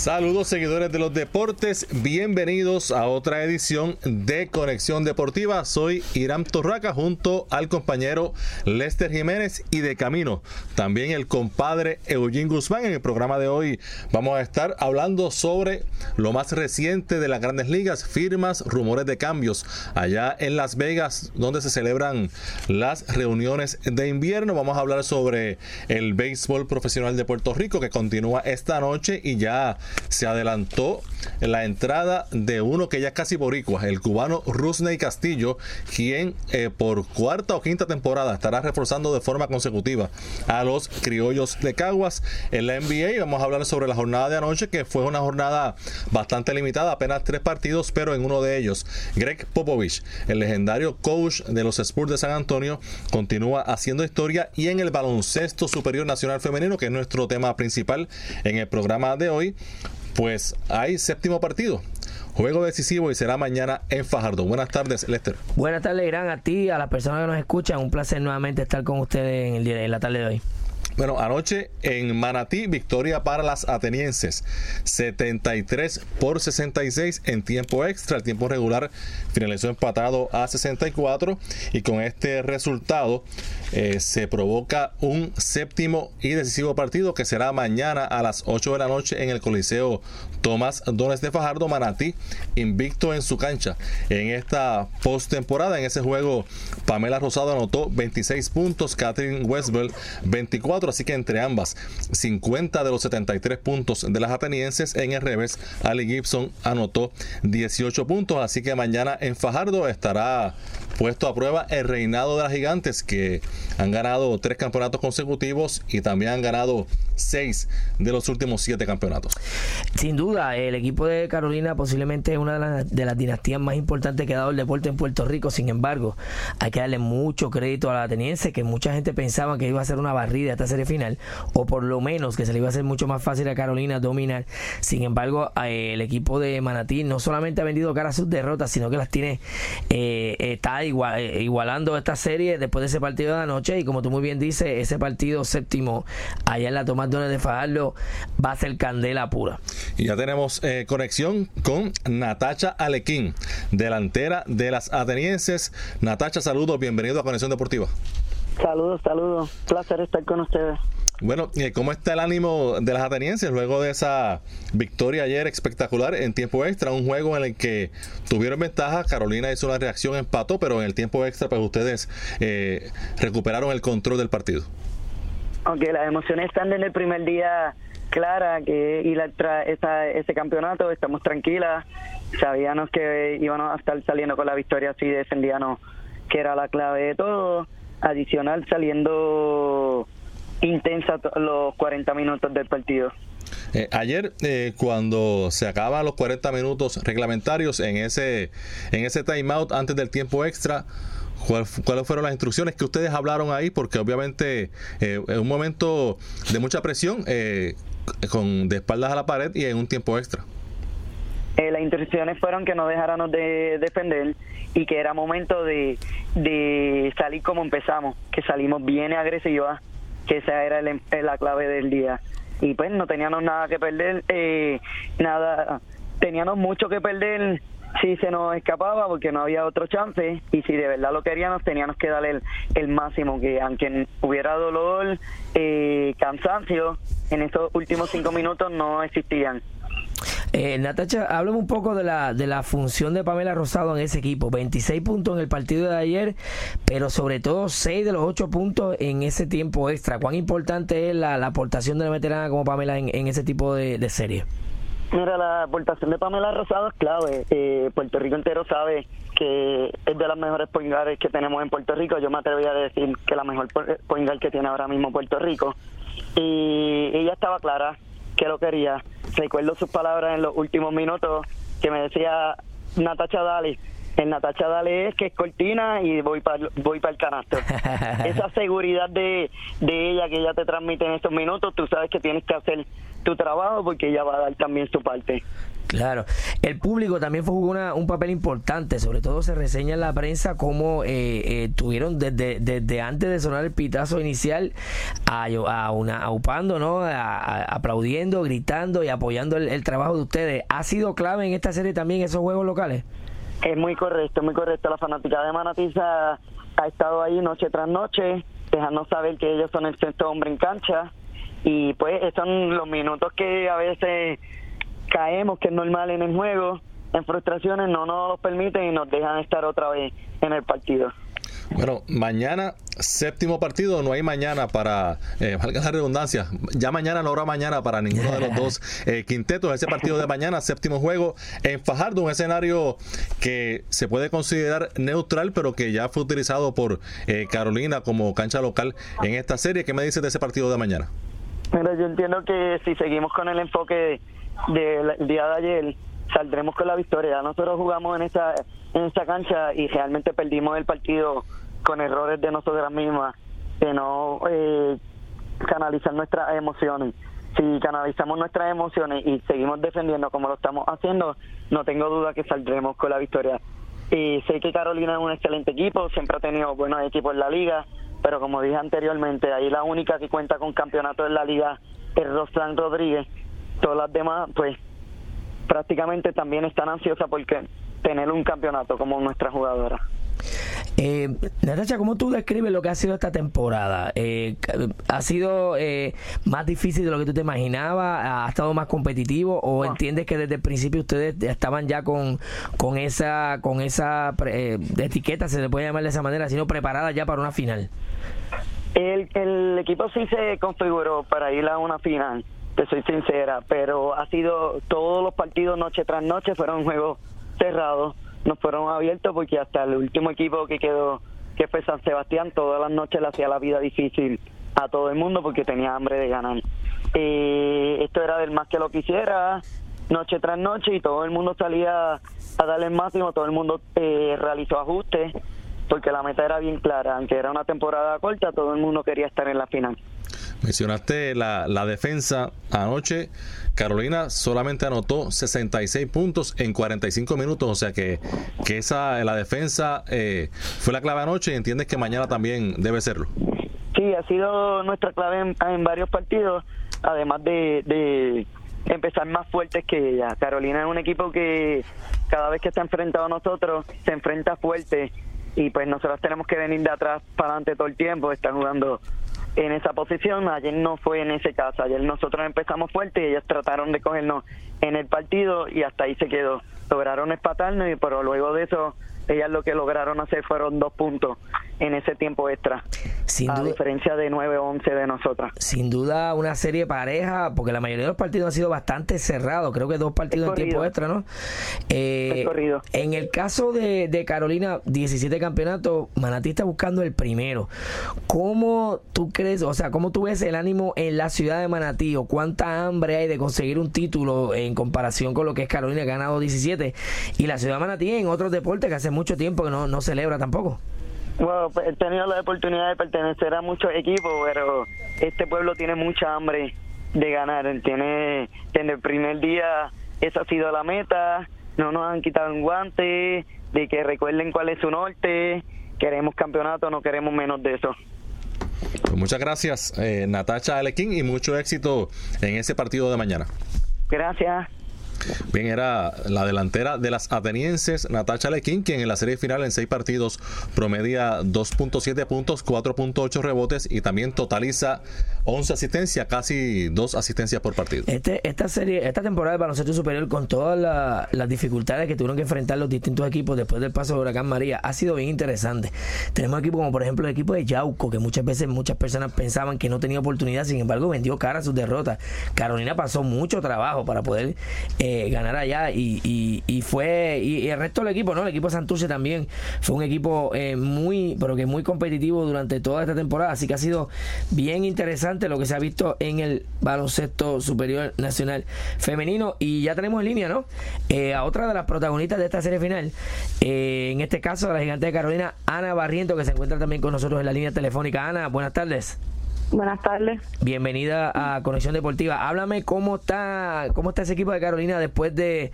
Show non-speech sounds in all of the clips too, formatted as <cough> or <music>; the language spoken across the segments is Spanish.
Saludos seguidores de los deportes, bienvenidos a otra edición de Conexión Deportiva. Soy Irán Torraca junto al compañero Lester Jiménez y de camino también el compadre Eugene Guzmán. En el programa de hoy vamos a estar hablando sobre lo más reciente de las grandes ligas, firmas, rumores de cambios allá en Las Vegas donde se celebran las reuniones de invierno. Vamos a hablar sobre el béisbol profesional de Puerto Rico que continúa esta noche y ya se adelantó la entrada de uno que ya es casi boricua, el cubano Rusney Castillo, quien eh, por cuarta o quinta temporada estará reforzando de forma consecutiva a los criollos de Caguas en la NBA. Vamos a hablar sobre la jornada de anoche, que fue una jornada bastante limitada, apenas tres partidos, pero en uno de ellos, Greg Popovich, el legendario coach de los Spurs de San Antonio, continúa haciendo historia y en el baloncesto superior nacional femenino, que es nuestro tema principal en el programa de hoy, pues hay séptimo partido. Juego decisivo y será mañana en Fajardo. Buenas tardes, Lester. Buenas tardes, Irán, a ti, a las personas que nos escuchan. Un placer nuevamente estar con ustedes en, el día, en la tarde de hoy. Bueno, anoche en Manatí, victoria para las atenienses. 73 por 66 en tiempo extra. El tiempo regular finalizó empatado a 64 y con este resultado eh, se provoca un séptimo y decisivo partido que será mañana a las 8 de la noche en el Coliseo Tomás Dones de Fajardo. Manatí invicto en su cancha en esta postemporada. En ese juego, Pamela Rosado anotó 26 puntos, Catherine Westbell 24 así que entre ambas, 50 de los 73 puntos de las atenienses en el revés, Ali Gibson anotó 18 puntos, así que mañana en Fajardo estará puesto a prueba el reinado de las gigantes que han ganado tres campeonatos consecutivos y también han ganado seis de los últimos siete campeonatos. Sin duda, el equipo de Carolina posiblemente es una de las, dinastías más importantes que ha dado el deporte en Puerto Rico. Sin embargo, hay que darle mucho crédito a la ateniense, que mucha gente pensaba que iba a ser una barrida esta serie final, o por lo menos que se le iba a hacer mucho más fácil a Carolina dominar. Sin embargo, eh, el equipo de Manatí no solamente ha vendido cara a sus derrotas, sino que las tiene, eh, está eh, igualando esta serie después de ese partido de anoche. Y como tú muy bien dices, ese partido séptimo allá en la toma de Fajardo va a ser candela pura. Y ya tenemos eh, conexión con Natacha Alequín, delantera de las atenienses. Natacha, saludos, bienvenido a Conexión Deportiva. Saludos, saludos. Placer estar con ustedes. Bueno, ¿cómo está el ánimo de las atenienses luego de esa victoria ayer espectacular en tiempo extra? Un juego en el que tuvieron ventaja, Carolina hizo una reacción, empató, pero en el tiempo extra pues ustedes eh, recuperaron el control del partido aunque las emociones están desde el primer día clara que y la, esa, ese campeonato estamos tranquilas. Sabíamos que íbamos a estar saliendo con la victoria así defendíamos que era la clave de todo. Adicional saliendo intensa los 40 minutos del partido. Eh, ayer, eh, cuando se acaban los 40 minutos reglamentarios en ese, en ese timeout antes del tiempo extra, ¿Cuáles fueron las instrucciones que ustedes hablaron ahí? Porque obviamente eh, es un momento de mucha presión, eh, con de espaldas a la pared y en un tiempo extra. Eh, las instrucciones fueron que no dejáramos de defender y que era momento de, de salir como empezamos, que salimos bien agresivas, que esa era la clave del día. Y pues no teníamos nada que perder, nada, teníamos mucho que perder si se nos escapaba porque no había otro chance y si de verdad lo queríamos teníamos que darle el, máximo que aunque hubiera dolor eh, cansancio en estos últimos cinco minutos no existían eh, Natacha, háblame un poco de la, de la función de Pamela Rosado en ese equipo. 26 puntos en el partido de ayer, pero sobre todo 6 de los 8 puntos en ese tiempo extra. ¿Cuán importante es la, aportación de la veterana como Pamela en, ese tipo de, de serie? Mira, la aportación de Pamela Rosado es clave. Eh, Puerto Rico entero sabe que es de las mejores point que tenemos en Puerto Rico. Yo me atrevería a decir que la mejor point que tiene ahora mismo Puerto Rico. Y ella estaba clara que lo quería. Recuerdo sus palabras en los últimos minutos que me decía, Natacha Dali, el Natacha Dale es que es cortina y voy para voy para el canasto. <laughs> Esa seguridad de, de ella que ella te transmite en estos minutos, tú sabes que tienes que hacer tu trabajo porque ella va a dar también su parte. Claro, el público también jugó una, un papel importante, sobre todo se reseña en la prensa cómo eh, eh, tuvieron desde, desde antes de sonar el pitazo inicial a, a una aupando, ¿no? aplaudiendo, gritando y apoyando el, el trabajo de ustedes. ¿Ha sido clave en esta serie también esos juegos locales? Es muy correcto, muy correcto. La fanática de Manatiza ha estado ahí noche tras noche, dejando saber que ellos son el sexto hombre en cancha. Y pues son los minutos que a veces caemos, que es normal en el juego, en frustraciones, no nos los permiten y nos dejan estar otra vez en el partido. Bueno, mañana, séptimo partido, no hay mañana para, eh, valga la redundancia, ya mañana no habrá mañana para ninguno de los dos <laughs> eh, quintetos. Ese partido de mañana, séptimo juego en Fajardo, un escenario que se puede considerar neutral, pero que ya fue utilizado por eh, Carolina como cancha local en esta serie. ¿Qué me dices de ese partido de mañana? Mira, yo entiendo que si seguimos con el enfoque del día de ayer, saldremos con la victoria. Nosotros jugamos en esa en esa cancha y realmente perdimos el partido con errores de nosotras mismas, de no eh, canalizar nuestras emociones. Si canalizamos nuestras emociones y seguimos defendiendo como lo estamos haciendo, no tengo duda que saldremos con la victoria. Y sé que Carolina es un excelente equipo, siempre ha tenido buenos equipos en la liga, pero como dije anteriormente, ahí la única que cuenta con campeonato en la liga es Roslan Rodríguez. Todas las demás, pues prácticamente también están ansiosas porque tener un campeonato como nuestra jugadora. Eh, Natacha, ¿cómo tú describes lo que ha sido esta temporada? Eh, ¿Ha sido eh, más difícil de lo que tú te imaginabas? ¿Ha estado más competitivo? ¿O entiendes que desde el principio ustedes estaban ya con, con esa con esa eh, etiqueta, se le puede llamar de esa manera, sino preparada ya para una final? El, el equipo sí se configuró para ir a una final, te soy sincera, pero ha sido todos los partidos noche tras noche fueron juegos cerrados nos fueron abiertos porque hasta el último equipo que quedó, que fue San Sebastián, todas las noches le hacía la vida difícil a todo el mundo porque tenía hambre de ganar. Esto era del más que lo quisiera, noche tras noche, y todo el mundo salía a darle el máximo, todo el mundo eh, realizó ajustes, porque la meta era bien clara, aunque era una temporada corta, todo el mundo quería estar en la final. Mencionaste la, la defensa anoche. Carolina solamente anotó 66 puntos en 45 minutos, o sea que, que esa la defensa eh, fue la clave anoche y entiendes que mañana también debe serlo. Sí, ha sido nuestra clave en, varios partidos, además de, de, empezar más fuertes que ella. Carolina es un equipo que cada vez que está enfrentado a nosotros se enfrenta fuerte y pues nosotros tenemos que venir de atrás para adelante todo el tiempo, están jugando en esa posición. Ayer no fue en ese caso. Ayer nosotros empezamos fuerte y ellos trataron de cogernos en el partido y hasta ahí se quedó. Lograron espatarnos, pero luego de eso ellas lo que lograron hacer fueron dos puntos en ese tiempo extra. Sin a diferencia de 9-11 de nosotras. Sin duda una serie pareja, porque la mayoría de los partidos han sido bastante cerrados, creo que dos partidos en tiempo extra, ¿no? Eh, en el caso de, de, Carolina, 17 campeonatos, Manatí está buscando el primero. ¿Cómo tú crees, o sea, cómo tú ves el ánimo en la ciudad de Manatí o cuánta hambre hay de conseguir un título en comparación con lo que es Carolina, que ha ganado 17, y la ciudad de Manatí en otros deportes que hace mucho tiempo que no, no celebra tampoco? Bueno, pues, he tenido la oportunidad de pertenecer a muchos equipos, pero este pueblo tiene mucha hambre de ganar. Tiene, desde el primer día esa ha sido la meta, no nos han quitado un guante, de que recuerden cuál es su norte, queremos campeonato, no queremos menos de eso. Pues muchas gracias, eh, Natacha Alequín, y mucho éxito en ese partido de mañana. Gracias. Bien, era la delantera de las atenienses, Natacha Lequín, quien en la serie final en seis partidos promedia 2.7 puntos, 4.8 rebotes y también totaliza 11 asistencias, casi dos asistencias por partido. Este, esta serie, esta temporada de baloncesto superior, con todas las dificultades que tuvieron que enfrentar los distintos equipos después del paso de Huracán María, ha sido bien interesante. Tenemos equipos como por ejemplo el equipo de Yauco, que muchas veces muchas personas pensaban que no tenía oportunidad, sin embargo vendió cara a sus derrotas. Carolina pasó mucho trabajo para poder... Eh, eh, ganar allá y, fue y, el resto del equipo, ¿no? El equipo Santurce también fue un equipo eh, muy, pero que muy competitivo durante toda esta temporada, así que ha sido bien interesante lo que se ha visto en el baloncesto superior nacional femenino y ya tenemos en línea, ¿no? Eh, a otra de las protagonistas de esta serie final, en este caso la gigante de Carolina, Ana Barriento, que se encuentra también con nosotros en la línea telefónica. Ana, buenas tardes. Buenas tardes. Bienvenida a Conexión Deportiva. Háblame cómo está cómo está ese equipo de Carolina después de,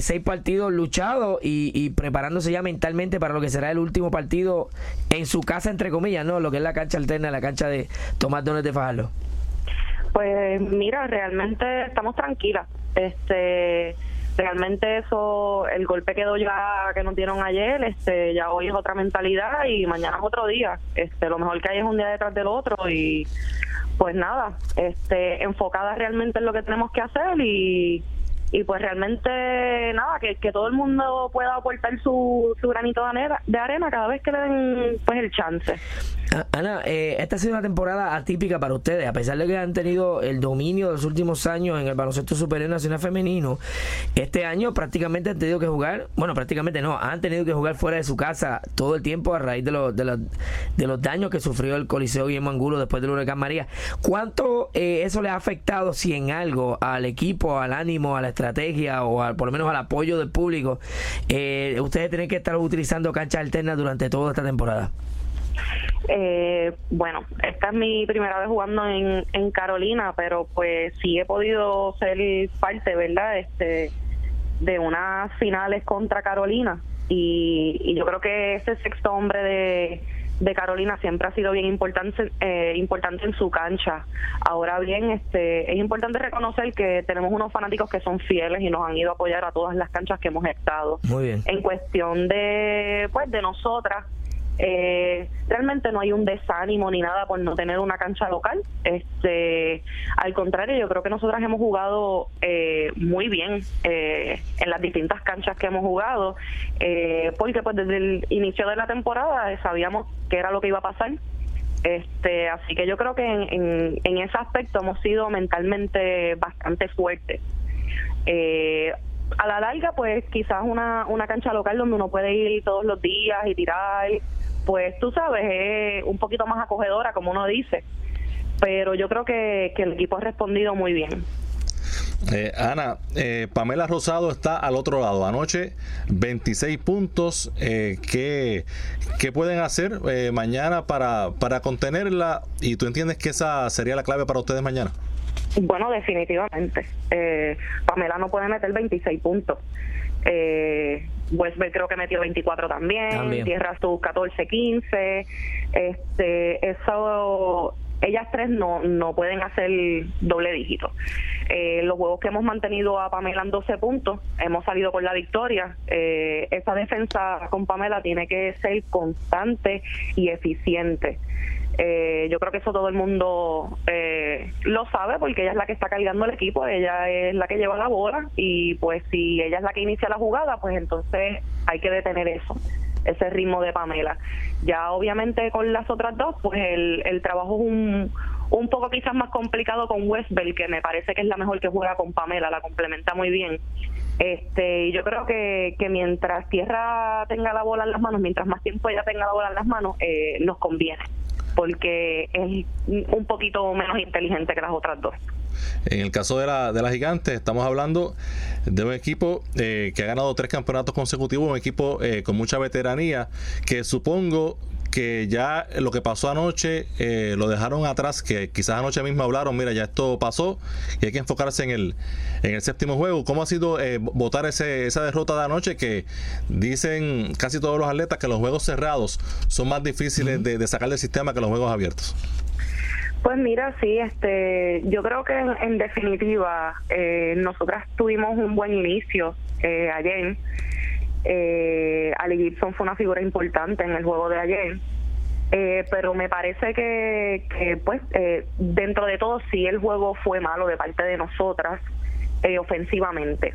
seis partidos luchados y, preparándose ya mentalmente para lo que será el último partido en su casa, entre comillas, ¿no? Lo que es la cancha alterna, la cancha de Tomás Dones de Fajardo. Pues mira, realmente estamos tranquilas. Este realmente eso, el golpe quedó ya que nos dieron ayer, este, ya hoy es otra mentalidad y mañana es otro día. Este, lo mejor que hay es un día detrás del otro y pues nada, este, enfocada realmente en lo que tenemos que hacer y, y pues realmente nada, que, que todo el mundo pueda aportar su, su granito de arena, de arena cada vez que le den pues el chance. Ah, Ana, eh, esta ha sido una temporada atípica para ustedes, a pesar de que han tenido el dominio de los últimos años en el baloncesto superior nacional femenino. Este año prácticamente han tenido que jugar, bueno, prácticamente no, han tenido que jugar fuera de su casa todo el tiempo a raíz de, los, de, los, de los daños que sufrió el Coliseo Guillermo Angulo después del huracán María. ¿Cuánto eh, eso le ha afectado, si en algo, al equipo, al ánimo, a la estrategia o por lo menos al apoyo del público? Eh, ustedes tienen que estar utilizando canchas alternas durante toda esta temporada. Eh, bueno, esta es mi primera vez jugando en, en Carolina, pero pues sí he podido ser parte, ¿verdad? Este, de unas finales contra Carolina y, yo creo que ese sexto hombre de, de Carolina siempre ha sido bien importante eh, importante en su cancha. Ahora bien, este es importante reconocer que tenemos unos fanáticos que son fieles y nos han ido a apoyar a todas las canchas que hemos estado. Muy bien. En cuestión de pues de nosotras eh, realmente no hay un desánimo ni nada por no tener una cancha local. Este, al contrario, yo creo que nosotras hemos jugado eh, muy bien eh, en las distintas canchas que hemos jugado, eh, porque pues desde el inicio de la temporada sabíamos qué era lo que iba a pasar. Este, así que yo creo que en, en, ese aspecto hemos sido mentalmente bastante fuertes. a la larga, pues quizás una, una cancha local donde uno puede ir todos los días y tirar pues tú sabes, es un poquito más acogedora, como uno dice. Pero yo creo que, el equipo ha respondido muy bien. Eh, Ana, eh, Pamela Rosado está al otro lado. Anoche 26 puntos. Eh, ¿qué, pueden hacer eh, mañana para, para contenerla? ¿Y tú entiendes que esa sería la clave para ustedes mañana? Bueno, definitivamente. Pamela no puede meter 26 puntos. Eh, Westbell creo que metió 24 también, Tierra sus 14, 15. Este, eso, ellas tres no, no pueden hacer doble dígito. Eh, los juegos que hemos mantenido a Pamela en 12 puntos, hemos salido con la victoria. Eh, esa defensa con Pamela tiene que ser constante y eficiente. Eh, yo creo que eso todo el mundo eh, lo sabe porque ella es la que está cargando el equipo, ella es la que lleva la bola y pues si ella es la que inicia la jugada, pues entonces hay que detener eso, ese ritmo de Pamela. Ya obviamente con las otras dos, pues el, el trabajo es un, un poco quizás más complicado con Westbell, que me parece que es la mejor que juega con Pamela, la complementa muy bien. Este, yo creo que, que mientras Tierra tenga la bola en las manos, mientras más tiempo ella tenga la bola en las manos, eh, nos conviene porque es un poquito menos inteligente que las otras dos. En el caso de la, de la Gigante, estamos hablando de un equipo eh, que ha ganado tres campeonatos consecutivos, un equipo eh, con mucha veteranía, que supongo que ya lo que pasó anoche eh, lo dejaron atrás, que quizás anoche mismo hablaron, mira, ya esto pasó y hay que enfocarse en el, en el séptimo juego. ¿Cómo ha sido eh, votar ese, esa derrota de anoche que dicen casi todos los atletas que los juegos cerrados son más difíciles de, sacar del sistema que los juegos abiertos? Pues mira, sí, este, yo creo que en, definitiva eh, nosotras tuvimos un buen inicio eh, ayer eh, Ali Gibson fue una figura importante en el juego de ayer. Eh, pero me parece que, pues eh, dentro de todo sí el juego fue malo de parte de nosotras eh, ofensivamente.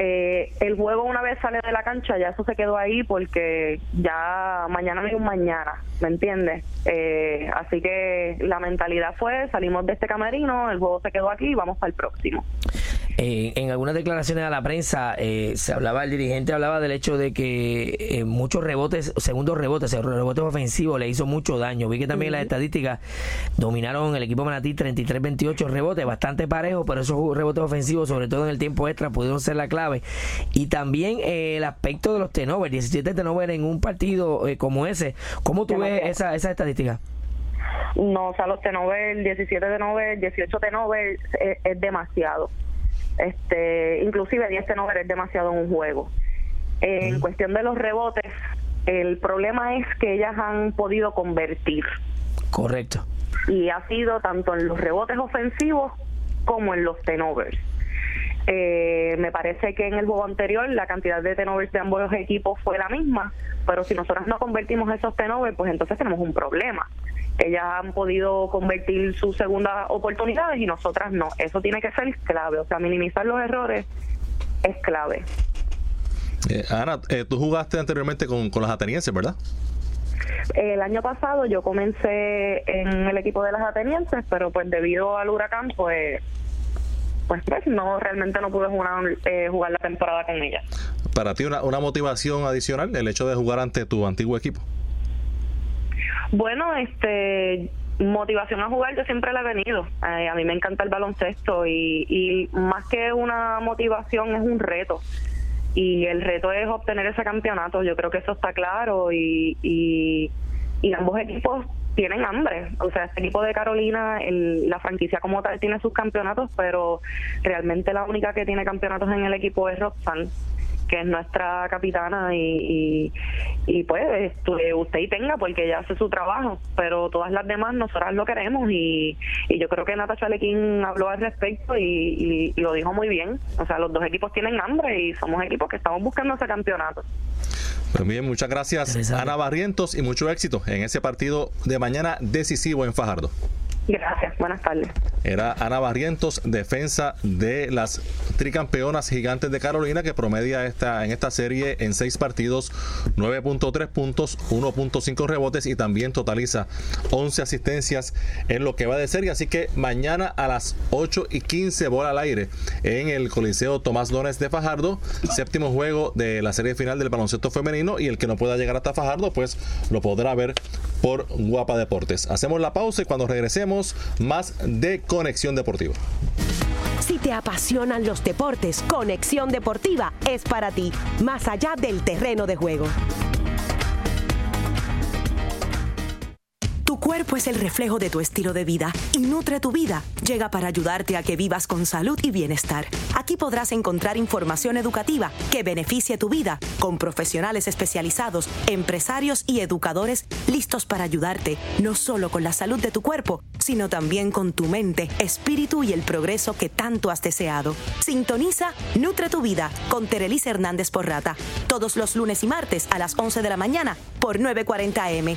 Eh, el juego una vez sale de la cancha ya eso se quedó ahí porque ya mañana no hay un mañana, ¿me entiendes? Eh, así que la mentalidad fue salimos de este camerino, el juego se quedó aquí y vamos para el próximo. Eh, en algunas declaraciones a la prensa eh, se hablaba, el dirigente hablaba del hecho de que eh, muchos rebotes, segundos rebotes, rebotes ofensivos le hizo mucho daño. Vi que también las estadísticas dominaron el equipo Manatí 33-28 rebotes, bastante parejo, pero esos rebotes ofensivos, sobre todo en el tiempo extra, pudieron ser la clave. Y también el aspecto de los tenovers, 17 tenovers en un partido como ese. ¿Cómo tú ves esa, esa estadística? No, o sea, los tenovers, 17 tenovers, 18 tenovers es, es demasiado este inclusive 10 no es demasiado en un juego. En cuestión de los rebotes, el problema es que ellas han podido convertir. Correcto. Y ha sido tanto en los rebotes ofensivos como en los tenovers. Eh, me parece que en el juego anterior la cantidad de tenovers de ambos equipos fue la misma, pero si nosotros no convertimos esos tenovers, pues entonces tenemos un problema ellas han podido convertir sus segundas oportunidades y nosotras no. Eso tiene que ser clave, o sea, minimizar los errores es clave. Eh, Ana, eh, tú jugaste anteriormente con, las atenienses, ¿verdad? El año pasado yo comencé en el equipo de las atenienses, pero pues debido al huracán, pues pues, pues no realmente no pude jugar, eh, jugar la temporada con ella. Para ti una, una motivación adicional el hecho de jugar ante tu antiguo equipo. Bueno, este motivación a jugar yo siempre la he venido. Eh, a mí me encanta el baloncesto y, y más que una motivación es un reto. Y el reto es obtener ese campeonato. Yo creo que eso está claro y, y, y ambos equipos tienen hambre. O sea, este equipo de Carolina, el, la franquicia como tal tiene sus campeonatos, pero realmente la única que tiene campeonatos en el equipo es Roxanne que es nuestra capitana y, y, pues usted y tenga porque ella hace su trabajo, pero todas las demás nosotras lo queremos y, y yo creo que Natasha Lequín habló al respecto y, lo dijo muy bien. O sea, los dos equipos tienen hambre y somos equipos que estamos buscando ese campeonato. Pues bien, muchas gracias Ana Barrientos y mucho éxito en ese partido de mañana decisivo en Fajardo. Gracias, buenas tardes. Era Ana Barrientos, defensa de las tricampeonas gigantes de Carolina, que promedia esta, en esta serie en seis partidos 9.3 puntos, 1.5 rebotes y también totaliza 11 asistencias en lo que va de serie. Así que mañana a las 8 y 15 bola al aire en el Coliseo Tomás Dones de Fajardo, séptimo juego de la serie final del baloncesto femenino y el que no pueda llegar hasta Fajardo, pues lo podrá ver por Guapa Deportes. Hacemos la pausa y cuando regresemos, más de Conexión Deportiva. Si te apasionan los deportes, Conexión Deportiva es para ti, más allá del terreno de juego. Tu cuerpo es el reflejo de tu estilo de vida y Nutre tu vida llega para ayudarte a que vivas con salud y bienestar. Aquí podrás encontrar información educativa que beneficie tu vida con profesionales especializados, empresarios y educadores listos para ayudarte no solo con la salud de tu cuerpo, sino también con tu mente, espíritu y el progreso que tanto has deseado. Sintoniza Nutre tu vida con Terelis Hernández Porrata todos los lunes y martes a las 11 de la mañana por 940M.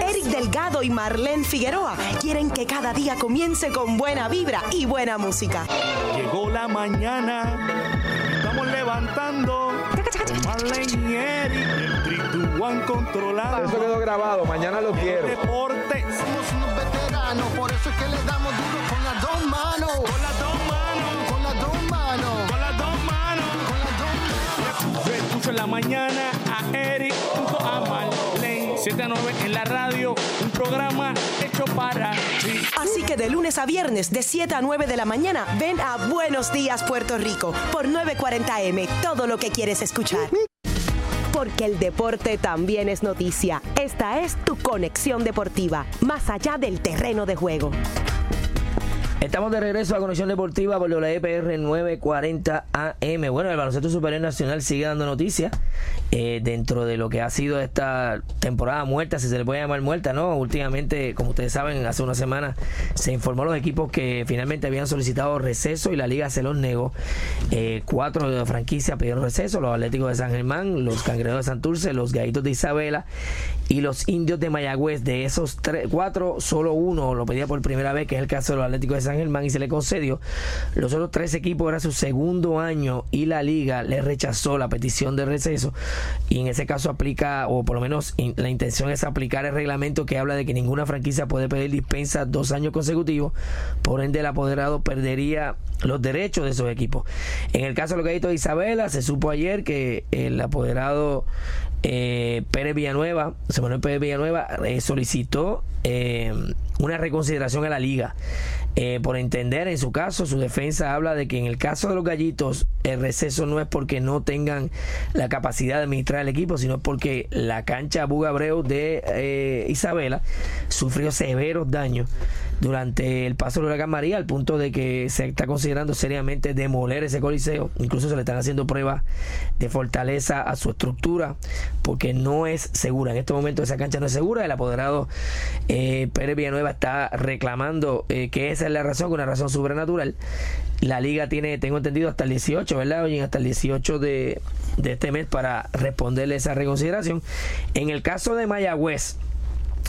Eric Delgado y Marlene Figueroa quieren que cada día comience con buena vibra y buena música. Llegó la mañana, estamos levantando. Marlene y Eric, el 3 controlado. Eso quedó grabado, mañana lo quiero. Deporte. Somos unos veteranos, por eso es que le damos duro con las dos manos. Con las dos manos. Con las dos manos. Con las dos manos. Con las dos manos. En la mañana a Eric 7 a 9 en la radio, un programa hecho para ti. Así que de lunes a viernes, de 7 a 9 de la mañana, ven a Buenos Días Puerto Rico por 940M, todo lo que quieres escuchar. Porque el deporte también es noticia. Esta es tu conexión deportiva, más allá del terreno de juego. Estamos de regreso a Conexión Deportiva por WPR 940 AM. Bueno, el baloncesto superior nacional sigue dando noticias eh, dentro de lo que ha sido esta temporada muerta, si se le puede llamar muerta, ¿no? Últimamente, como ustedes saben, hace una semana se informó los equipos que finalmente habían solicitado receso y la liga se los negó. Eh, cuatro de franquicia pidieron receso, los Atléticos de San Germán, los Cangrejeros de Santurce, los Gallitos de Isabela y los Indios de Mayagüez. De esos tres, cuatro, solo uno lo pedía por primera vez, que es el caso de los Atléticos de San Germán y se le concedió. Los otros tres equipos era su segundo año y la liga le rechazó la petición de receso y en ese caso aplica, o por lo menos la intención es aplicar el reglamento que habla de que ninguna franquicia puede pedir dispensa dos años consecutivos, por ende el apoderado perdería los derechos de esos equipos. En el caso de lo que de Isabela, se supo ayer que el apoderado eh, Pérez Villanueva, Manuel Pérez Villanueva, eh, solicitó eh, una reconsideración a la liga. Eh, por entender, en su caso, su defensa habla de que en el caso de los gallitos, el receso no es porque no tengan la capacidad de administrar el equipo, sino porque la cancha Bugabreu de eh, Isabela sufrió severos daños durante el paso del huracán María, al punto de que se está considerando seriamente demoler ese coliseo. Incluso se le están haciendo pruebas de fortaleza a su estructura, porque no es segura. En este momento esa cancha no es segura. El apoderado eh, Pérez Villanueva está reclamando que es la razón, una razón sobrenatural. La liga tiene, tengo entendido, hasta el 18, ¿verdad? Oye, hasta el 18 de, de este mes para responderle esa reconsideración. En el caso de Mayagüez,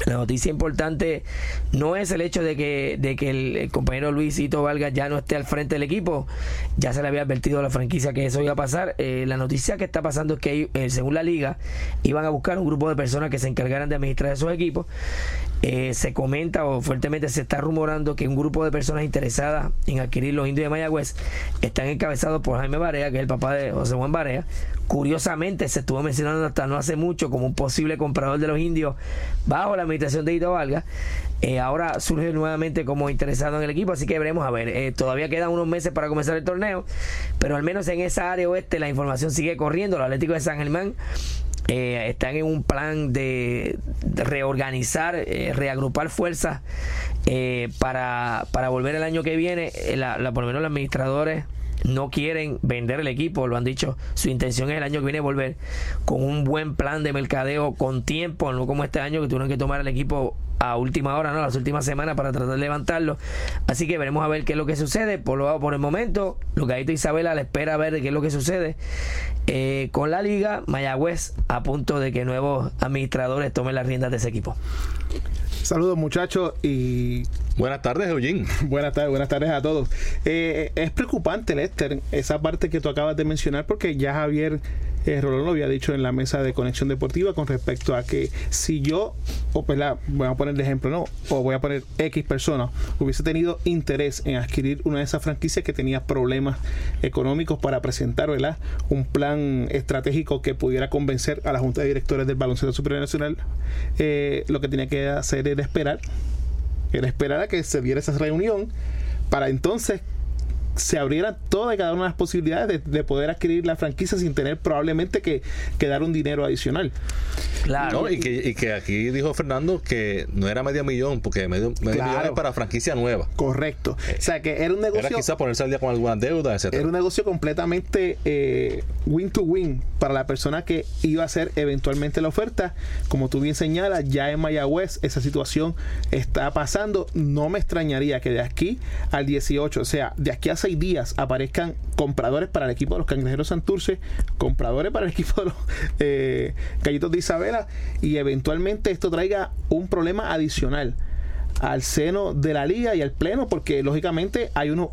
la noticia importante no es el hecho de que, de que el, compañero Luisito Valga ya no esté al frente del equipo. Ya se le había advertido a la franquicia que eso iba a pasar. Eh, la noticia que está pasando es que, eh, según la liga, iban a buscar un grupo de personas que se encargaran de administrar esos equipos. Eh, se comenta o fuertemente se está rumorando que un grupo de personas interesadas en adquirir los indios de Mayagüez están encabezados por Jaime Barea, que es el papá de José Juan Barea. Curiosamente, se estuvo mencionando hasta no hace mucho como un posible comprador de los indios bajo la administración de Ito Valga. Eh, ahora surge nuevamente como interesado en el equipo, así que veremos a ver. Eh, todavía quedan unos meses para comenzar el torneo, pero al menos en esa área oeste la información sigue corriendo. Los Atléticos de San Germán eh, están en un plan de, reorganizar, reagrupar fuerzas para, para volver el año que viene. La, por lo menos los administradores no quieren vender el equipo, lo han dicho, su intención es el año que viene volver con un buen plan de mercadeo con tiempo, no como este año que tuvieron que tomar el equipo a última hora, no, las últimas semanas para tratar de levantarlo. Así que veremos a ver qué es lo que sucede. Por lo por el momento, lo que Isabela le espera a ver qué es lo que sucede eh, con la liga. Mayagüez a punto de que nuevos administradores tomen las riendas de ese equipo. Saludos muchachos y... Buenas tardes, Eugene. <laughs> buenas tardes, buenas tardes a todos. Eh, es preocupante, Lester, esa parte que tú acabas de mencionar porque ya Javier eh, Rolón lo había dicho en la mesa de conexión deportiva con respecto a que si yo, o pues la, voy a poner de ejemplo, no, o voy a poner X persona, hubiese tenido interés en adquirir una de esas franquicias que tenía problemas económicos para presentar, ¿verdad? Un plan estratégico que pudiera convencer a la Junta de Directores del Baloncesto Superior Nacional, eh, lo que tenía que hacer era esperar, era esperar a que se diera esa reunión para entonces se abrieran todas y cada una de las posibilidades de, poder adquirir la franquicia sin tener probablemente que, dar un dinero adicional. Claro. y, que, aquí dijo Fernando que no era medio millón, porque medio, millón es para franquicia nueva. Correcto. o sea que era un negocio. Era quizá ponerse al día con alguna deuda, etc. Era un negocio completamente eh, win to win para la persona que iba a hacer eventualmente la oferta. Como tú bien señalas, ya en Mayagüez esa situación está pasando. No me extrañaría que de aquí al 18, o sea, de aquí a días aparezcan compradores para el equipo de los Cangrejeros Santurce, compradores para el equipo de los eh, de Isabela y eventualmente esto traiga un problema adicional al seno de la liga y al pleno porque lógicamente hay unos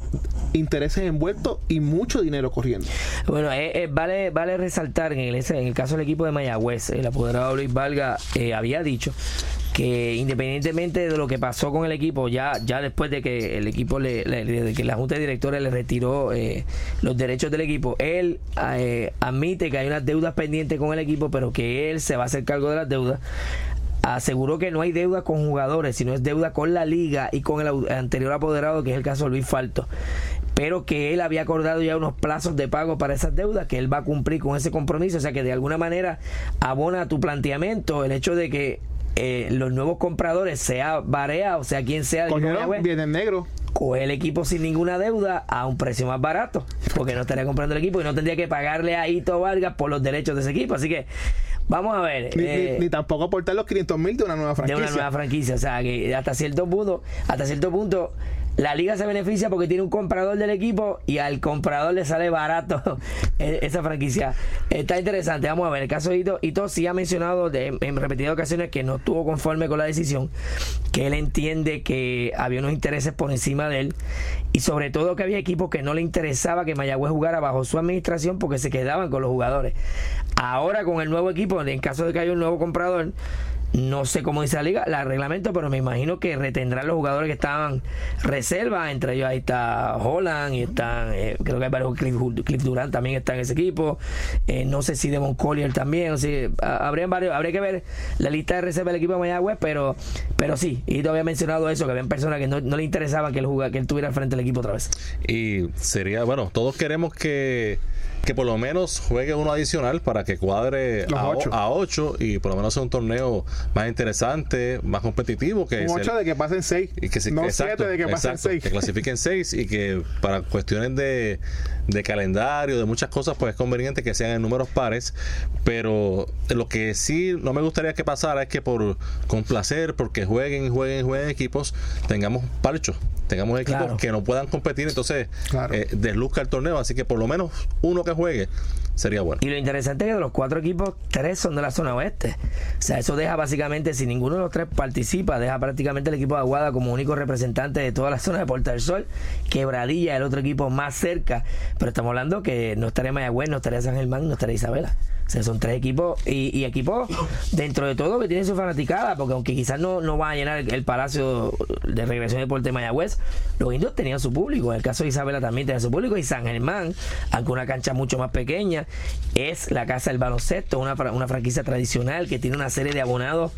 intereses envueltos y mucho dinero corriendo. Bueno, eh, eh, vale vale resaltar en el, en el caso del equipo de Mayagüez, el apoderado Luis Valga había dicho que independientemente de lo que pasó con el equipo, ya, ya después de que el equipo le, de que la junta de directores le retiró eh, los derechos del equipo, él eh, admite que hay unas deudas pendientes con el equipo, pero que él se va a hacer cargo de las deudas. Aseguró que no hay deuda con jugadores, sino es deuda con la liga y con el anterior apoderado, que es el caso de Luis Falto. Pero que él había acordado ya unos plazos de pago para esas deudas, que él va a cumplir con ese compromiso, o sea que de alguna manera abona tu planteamiento el hecho de que eh, los nuevos compradores, sea Barea o sea quien sea, viene negro coge el equipo sin ninguna deuda a un precio más barato, porque no estaría comprando el equipo y no tendría que pagarle a Ito Vargas por los derechos de ese equipo. Así que vamos a ver. Ni, eh, tampoco aportar los 500 mil de una nueva franquicia. De una nueva franquicia, o sea que hasta cierto punto, hasta cierto punto la liga se beneficia porque tiene un comprador del equipo y al comprador le sale barato <laughs> e-, esa franquicia. Está interesante. Vamos a ver. El caso de Ito, Ito sí ha mencionado en repetidas ocasiones que no estuvo conforme con la decisión, que él entiende que había unos intereses por encima de él y sobre todo que había equipos que no le interesaba que Mayagüez jugara bajo su administración porque se quedaban con los jugadores. Ahora con el nuevo equipo, en caso de que haya un nuevo comprador, no sé cómo dice la liga, el reglamento, pero me imagino que retendrán los jugadores que estaban reserva. Entre ellos ahí está Holland y están, eh, creo que hay varios, Cliff, Durant también está en ese equipo. Eh, no sé si Devon Collier también. O sea, habría varios, habría que ver la lista de reserva del equipo de Mayagüez, pero, pero sí. Y te había mencionado eso, que habían personas que no, le interesaba que él, que él tuviera al frente del equipo otra vez. Y sería, bueno, todos queremos que que por lo menos juegue uno adicional para que cuadre a, 8 y por lo menos sea un torneo más interesante, más competitivo. Que un 8 de que pasen 6. Y que no 7 de que pasen 6. Que clasifiquen 6 y que para cuestiones de, de, calendario, de muchas cosas, pues es conveniente que sean en números pares. Pero lo que sí no me gustaría que pasara es que por complacer, porque jueguen y jueguen y jueguen equipos, tengamos parchos tengamos equipos que no puedan competir, entonces eh, desluzca el torneo. Así que por lo menos uno que juegue sería bueno. Y lo interesante es que de los cuatro equipos, tres son de la zona oeste. O sea, eso deja básicamente, si ninguno de los tres participa, deja prácticamente el equipo de Aguada como único representante de toda la zona de Puerta del Sol. Quebradilla, el otro equipo más cerca. Pero estamos hablando que no estaría Mayagüez, no estaría San Germán, no estaría Isabela son tres equipos y, equipos dentro de todo que tienen su fanaticada, porque aunque quizás no, no va a llenar el, Palacio de Regresión de Deporte de Mayagüez, los indios tenían su público. En el caso de Isabela también tenía su público y San Germán, aunque una cancha mucho más pequeña, es la casa del baloncesto, una, una franquicia tradicional que tiene una serie de abonados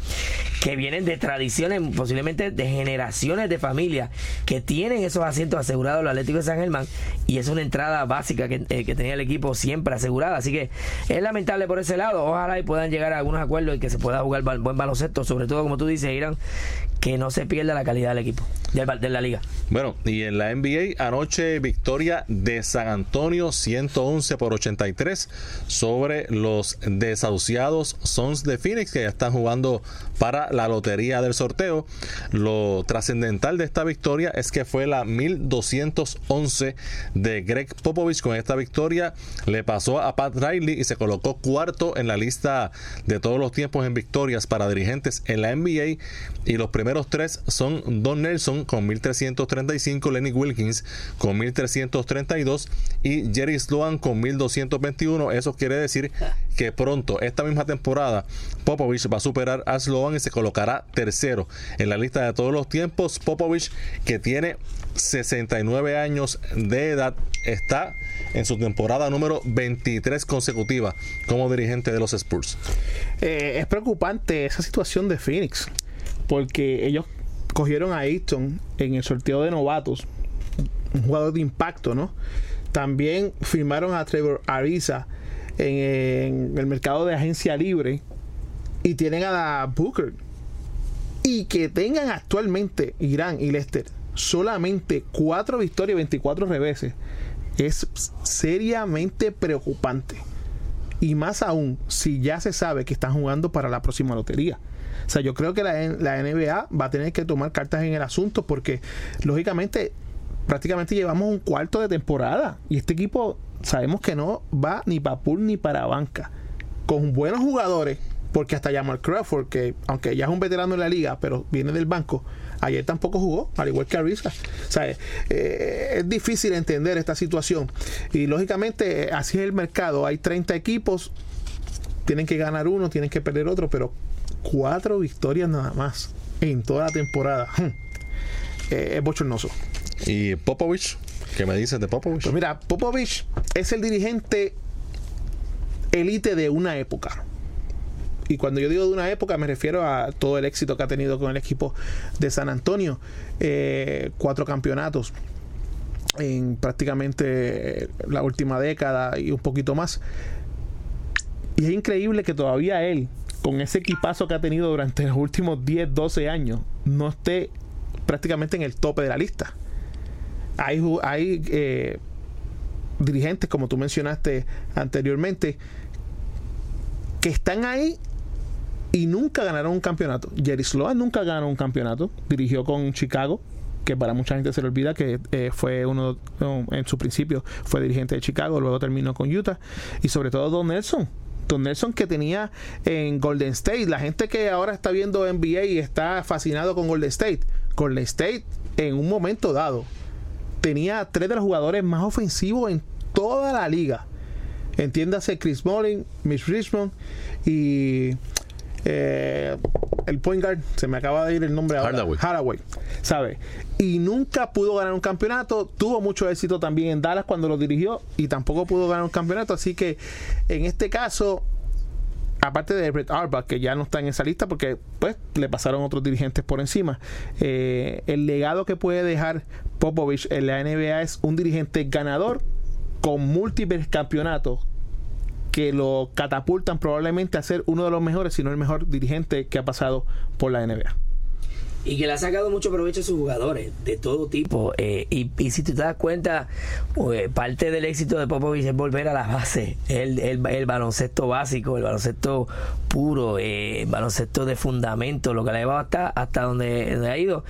que vienen de tradiciones, posiblemente de generaciones de familias que tienen esos asientos asegurados los Atléticos de San Germán y es una entrada básica que, eh, que tenía el equipo siempre asegurada. Así que es lamentable por ese lado. Ojalá y puedan llegar a algunos acuerdos y que se pueda jugar buen baloncesto, sobre todo como tú dices, Irán, que no se pierda la calidad del equipo, de, la liga. Bueno, y en la NBA anoche victoria de San Antonio 111 por 83 sobre los desahuciados Sons de Phoenix que ya están jugando para la lotería del sorteo. Lo trascendental de esta victoria es que fue la 1211 de Greg Popovich. Con esta victoria le pasó a Pat Riley y se colocó cuarto en la lista de todos los tiempos en victorias para dirigentes en la NBA y los primeros tres son Don Nelson con 1335, Lenny Wilkins con 1332 y Jerry Sloan con 1221. Eso quiere decir que pronto, esta misma temporada, Popovich va a superar a Sloan y se colocará tercero en la lista de todos los tiempos. Popovich, que tiene 69 años de edad, está en su temporada número 23 consecutiva como dirigente de los Spurs. Eh, es preocupante esa situación de Phoenix porque ellos cogieron a Easton en el sorteo de novatos, un jugador de impacto, ¿no? También firmaron a Trevor Ariza en, el mercado de agencia libre y tienen a la Booker. Y que tengan actualmente Irán y Lester solamente 4 victorias y 24 reveses es seriamente preocupante. Y más aún si ya se sabe que están jugando para la próxima lotería. O sea, yo creo que la, la NBA va a tener que tomar cartas en el asunto porque, lógicamente, prácticamente llevamos un cuarto de temporada y este equipo sabemos que no va ni para pool ni para banca. Con buenos jugadores, porque hasta Jamal Crawford, que aunque ya es un veterano en la liga, pero viene del banco, ayer tampoco jugó, al igual que Ariza. O sea, eh, es difícil entender esta situación. Y lógicamente, así es el mercado. Hay 30 equipos, tienen que ganar uno, tienen que perder otro, pero cuatro victorias nada más en toda la temporada. Hmm. Eh, es bochornoso. ¿Y Popovich? ¿Qué me dices de Popovich? Pues mira, Popovich es el dirigente elite de una época. Y cuando yo digo de una época me refiero a todo el éxito que ha tenido con el equipo de San Antonio. Eh, cuatro campeonatos en prácticamente la última década y un poquito más. Y es increíble que todavía él, con ese equipazo que ha tenido durante los últimos 10, 12 años, no esté prácticamente en el tope de la lista. Hay, hay eh, dirigentes, como tú mencionaste anteriormente, que están ahí y nunca ganaron un campeonato. Jerry Sloan nunca ganó un campeonato, dirigió con Chicago, que para mucha gente se le olvida que eh, fue uno, en su principio, fue dirigente de Chicago, luego terminó con Utah, y sobre todo Don Nelson. Don Nelson que tenía en Golden State, la gente que ahora está viendo NBA y está fascinado con Golden State, Golden State en un momento dado tenía tres de los jugadores más ofensivos en toda la liga. Entiéndase Chris Mullin, Mitch Richmond y eh, el point guard, se me acaba de ir el nombre ahora. Haraway. ¿Sabe? Y nunca pudo ganar un campeonato. Tuvo mucho éxito también en Dallas cuando lo dirigió y tampoco pudo ganar un campeonato. Así que en este caso, aparte de Brett Arbach, que ya no está en esa lista porque pues le pasaron otros dirigentes por encima, eh, el legado que puede dejar Popovich en la NBA es un dirigente ganador con múltiples campeonatos que lo catapultan probablemente a ser uno de los mejores, si no el mejor dirigente que ha pasado por la NBA y que le ha sacado mucho provecho a sus jugadores de todo tipo. Eh, y, si te das cuenta, pues, parte del éxito de Popovich es volver a la base, el, el, baloncesto básico, el baloncesto puro, eh, baloncesto de fundamento, lo que le ha llevado hasta, hasta donde, ha ido.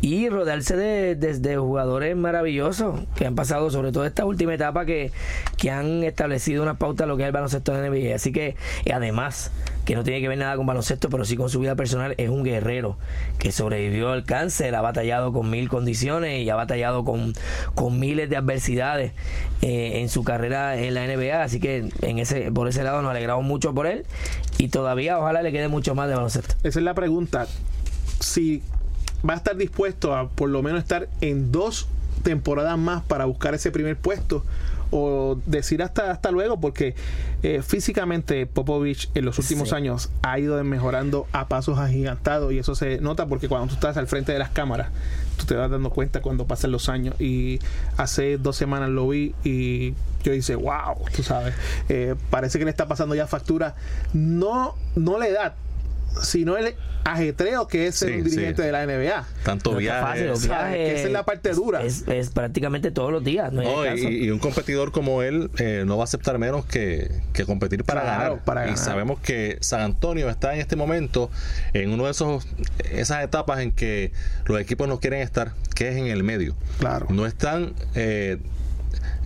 Y rodearse de, jugadores maravillosos que han pasado, sobre todo esta última etapa, que, que han establecido una pauta lo que es el baloncesto de NBA. Así que, además, que no tiene que ver nada con baloncesto, pero sí con su vida personal, es un guerrero que sobrevivió al cáncer, ha batallado con mil condiciones y ha batallado con, con miles de adversidades eh, en su carrera en la NBA. Así que en ese, por ese lado nos alegramos mucho por él y todavía ojalá le quede mucho más de baloncesto. Esa es la pregunta. Si va a estar dispuesto a por lo menos estar en dos temporadas más para buscar ese primer puesto o decir hasta, hasta luego, porque eh, físicamente Popovich en los últimos años ha ido mejorando a pasos agigantados y eso se nota porque cuando tú estás al frente de las cámaras, tú te vas dando cuenta cuando pasan los años. Y hace dos semanas lo vi y yo hice, wow, tú sabes, eh, parece que le está pasando ya factura, no, no la edad, sino el ajetreo que es ser un dirigente de la NBA. Tanto viajes. esa es la parte dura. Es, prácticamente todos los días. y, un competidor como él eh, no va a aceptar menos que, competir para, ganar. Y sabemos que San Antonio está en este momento en uno de esos esas etapas en que los equipos no quieren estar, que es en el medio. Claro. No están eh,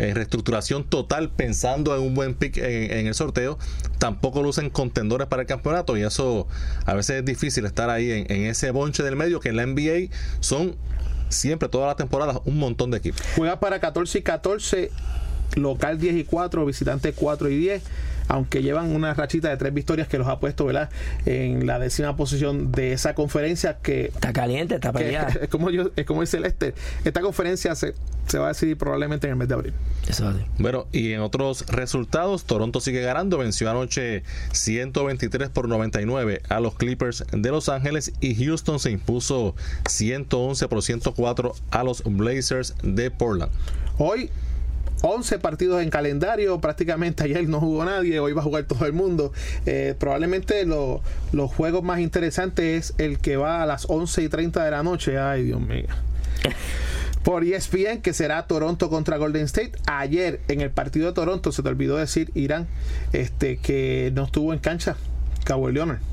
en reestructuración total pensando en un buen pick en, el sorteo, tampoco lucen contendores para el campeonato y eso a veces es difícil estar ahí en, ese bonche del medio que en la NBA son siempre todas las temporadas un montón de equipos. Juega para 14 y 14, local 10 y 4, visitante 4 y 10 aunque llevan una rachita de tres victorias que los ha puesto ¿verdad? en la décima posición de esa conferencia que está caliente, está peleada. <laughs> Es como yo, es como dice Lester, esta conferencia se, se va a decidir probablemente en el mes de abril. Bueno, y en otros resultados, Toronto sigue ganando, venció anoche 123 por 99 a los Clippers de Los Ángeles y Houston se impuso 111 por 104 a los Blazers de Portland. Hoy 11 partidos en calendario, prácticamente ayer no jugó nadie, hoy va a jugar todo el mundo. Eh, probablemente los juegos más interesantes es el que va a las 11 y 30 de la noche. Ay, Dios mío. <laughs> Por ESPN, que será Toronto contra Golden State. Ayer, en el partido de Toronto, se te olvidó decir, Irán, este, que no estuvo en cancha Cabo Leonard.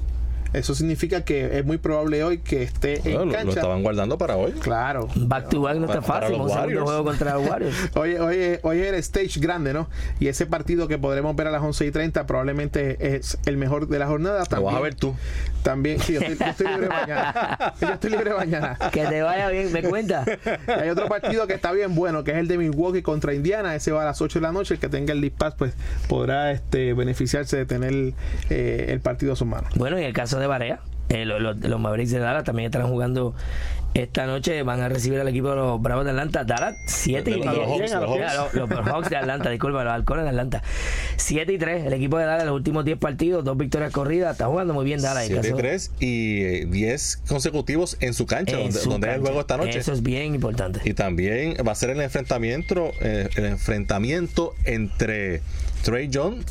Eso significa que es muy probable hoy que esté en cancha. Lo estaban guardando para hoy. Claro. Back to back no está fácil. Un juego contra <laughs> Warriors. oye, oye, hoy es el stage grande, ¿no? Y ese partido que podremos ver a las 11 y 30 probablemente es el mejor de la jornada. También, lo vas a ver tú. También, sí, yo estoy, libre mañana. <laughs> yo estoy libre mañana. Que te vaya bien, me cuenta. <laughs> Hay otro partido que está bien bueno, que es el de Milwaukee contra Indiana. Ese va a las 8 de la noche. El que tenga el dispas, pues podrá este, beneficiarse de tener eh, el partido a sus manos. Bueno, en el caso de Barea, Eh, los, Mavericks de Dallas también estarán jugando esta noche van a recibir al equipo de los Bravos de Atlanta. Dallas 7 y 3. Los, Hawks de Atlanta, disculpa, los Halcones de Atlanta. 7 y 3. El equipo de Dallas los últimos 10 partidos, dos victorias corridas. Está jugando muy bien Dallas. 7 y 3 y 10 eh, consecutivos en su cancha, donde, donde es el juego esta noche. Eso es bien importante. Y también va a ser el enfrentamiento, eh, el enfrentamiento entre Trey John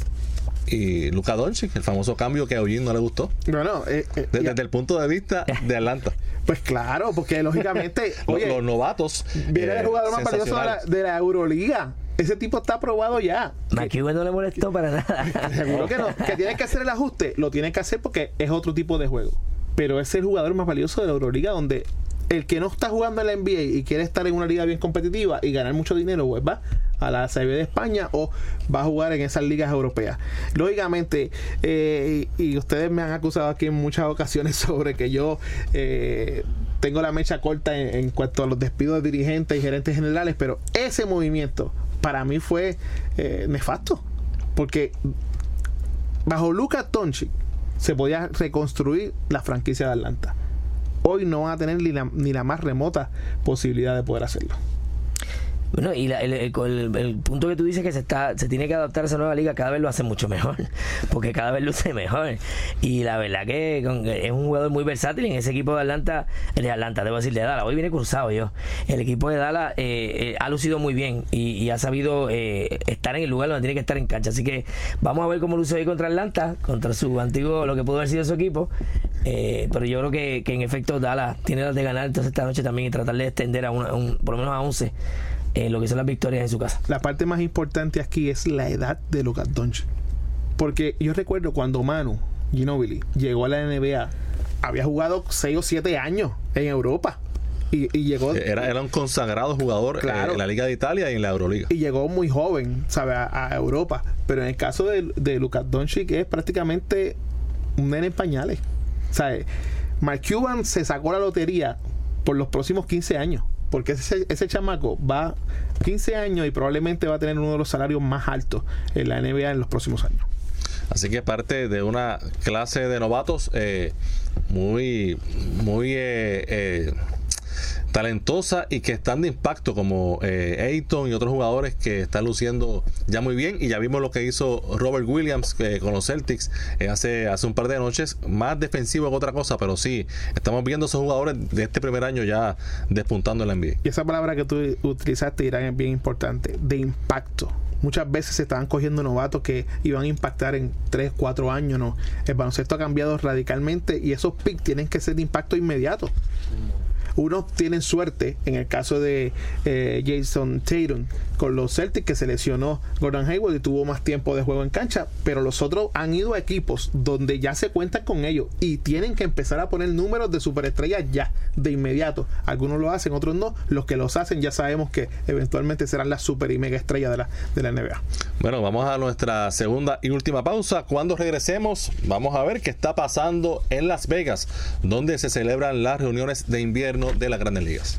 y Luka Doncic, el famoso cambio que a Eugene no le gustó. Bueno, eh, eh, desde, el punto de vista de Atlanta. <laughs> Pues claro, porque lógicamente <laughs> los, novatos viene el eh, jugador más valioso de la, Euroliga. Ese tipo está aprobado ya. McEwen no le molestó para nada. <laughs> Seguro que no. Que tiene que hacer el ajuste, lo tiene que hacer porque es otro tipo de juego. Pero es el jugador más valioso de la Euroliga donde el que no está jugando en la NBA y quiere estar en una liga bien competitiva y ganar mucho dinero, pues va a la CB de España o va a jugar en esas ligas europeas. Lógicamente, eh, y, ustedes me han acusado aquí en muchas ocasiones <laughs> sobre que yo eh, tengo la mecha corta en, cuanto a los despidos de dirigentes y gerentes generales, pero ese movimiento para mí fue eh, nefasto, porque bajo Luca Tonchi se podía reconstruir la franquicia de Atlanta hoy no van a tener ni la, ni la más remota posibilidad de poder hacerlo. Bueno, y el, punto que tú dices que se está se tiene que adaptar a esa nueva liga, cada vez lo hace mucho mejor, <laughs> porque cada vez luce mejor. Y la verdad que es un jugador muy versátil en ese equipo de Atlanta, de Atlanta, debo decir, de Dallas. Hoy viene cruzado yo. El equipo de Dallas eh, eh, ha lucido muy bien y, ha sabido eh, estar en el lugar donde tiene que estar en cancha. Así que vamos a ver cómo luce hoy contra Atlanta, contra su antiguo, lo que pudo haber sido su equipo. pero yo creo que, en efecto Dallas tiene las de ganar entonces esta noche también y tratar de extender a, un, por lo menos a 11 eh, lo que son las victorias en su casa. La parte más importante aquí es la edad de Lucas Doncic. Porque yo recuerdo cuando Manu Ginobili llegó a la NBA, había jugado 6 o 7 años en Europa. Y, llegó. Era, era, un consagrado jugador eh, en la Liga de Italia y en la Euroliga. Y llegó muy joven, ¿sabe? A, Europa. Pero en el caso de, de Lucas Doncic es prácticamente un nene en pañales. ¿Sabe? Mark Cuban se sacó la lotería por los próximos 15 años porque ese, ese chamaco va 15 años y probablemente va a tener uno de los salarios más altos en la NBA en los próximos años. Así que parte de una clase de novatos eh, muy, muy eh, eh, talentosa y que están de impacto como eh, Ayton y otros jugadores que están luciendo ya muy bien y ya vimos lo que hizo Robert Williams eh, con los Celtics eh, hace, hace un par de noches más defensivo que otra cosa pero sí estamos viendo esos jugadores de este primer año ya despuntando en la NBA y esa palabra que tú utilizaste Irán es bien importante de impacto muchas veces se estaban cogiendo novatos que iban a impactar en 3, 4 años. ¿no? El baloncesto ha cambiado radicalmente y esos picks tienen que ser de impacto inmediato. Unos tienen suerte, en el caso de eh, Jason Tatum con los Celtics, que se lesionó Gordon Hayward y tuvo más tiempo de juego en cancha, pero los otros han ido a equipos donde ya se cuentan con ellos y tienen que empezar a poner números de superestrellas ya, de inmediato. Algunos lo hacen, otros no. Los que los hacen ya sabemos que eventualmente serán las super y mega estrellas de la, de la NBA. Bueno, vamos a nuestra segunda y última pausa. Cuando regresemos, vamos a ver qué está pasando en Las Vegas, donde se celebran las reuniones de invierno de las grandes ligas.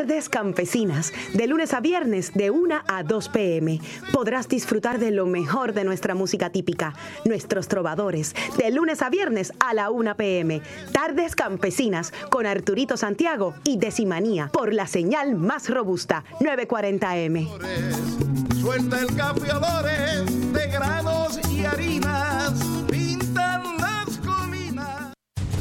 Tardes Campesinas, de lunes a viernes de 1 a 2 pm. Podrás disfrutar de lo mejor de nuestra música típica, nuestros trovadores, de lunes a viernes a la 1 pm. Tardes Campesinas con Arturito Santiago y Decimanía por la señal más robusta, 940M. Suelta el de granos y harinas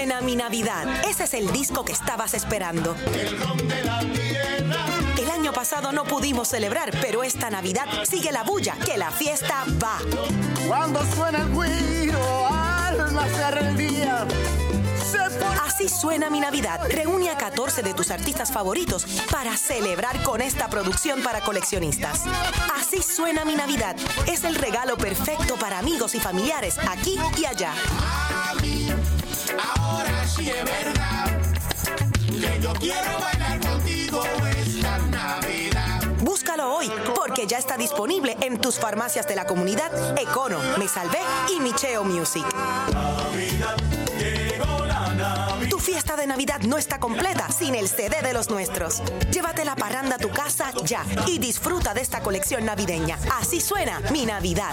Así suena mi Navidad. Ese es el disco que estabas esperando. El pasado no pudimos celebrar, pero esta Navidad sigue la bulla, que la fiesta va. Cuando suena el guiro, al nacer el día. Así suena mi Navidad. Reúne a 14 de tus artistas favoritos para celebrar con esta producción para coleccionistas. Así suena mi Navidad. Es el regalo perfecto para amigos y familiares aquí y allá. Ahora sí es verdad que yo quiero bailar contigo esta Navidad. Búscalo hoy porque ya está disponible en tus farmacias de la comunidad Econo, Me Salvé y Micheo Music. Tu fiesta de Navidad no está completa sin el CD de los nuestros. Llévate la parranda a tu casa ya y disfruta de esta colección navideña. Así suena mi Navidad.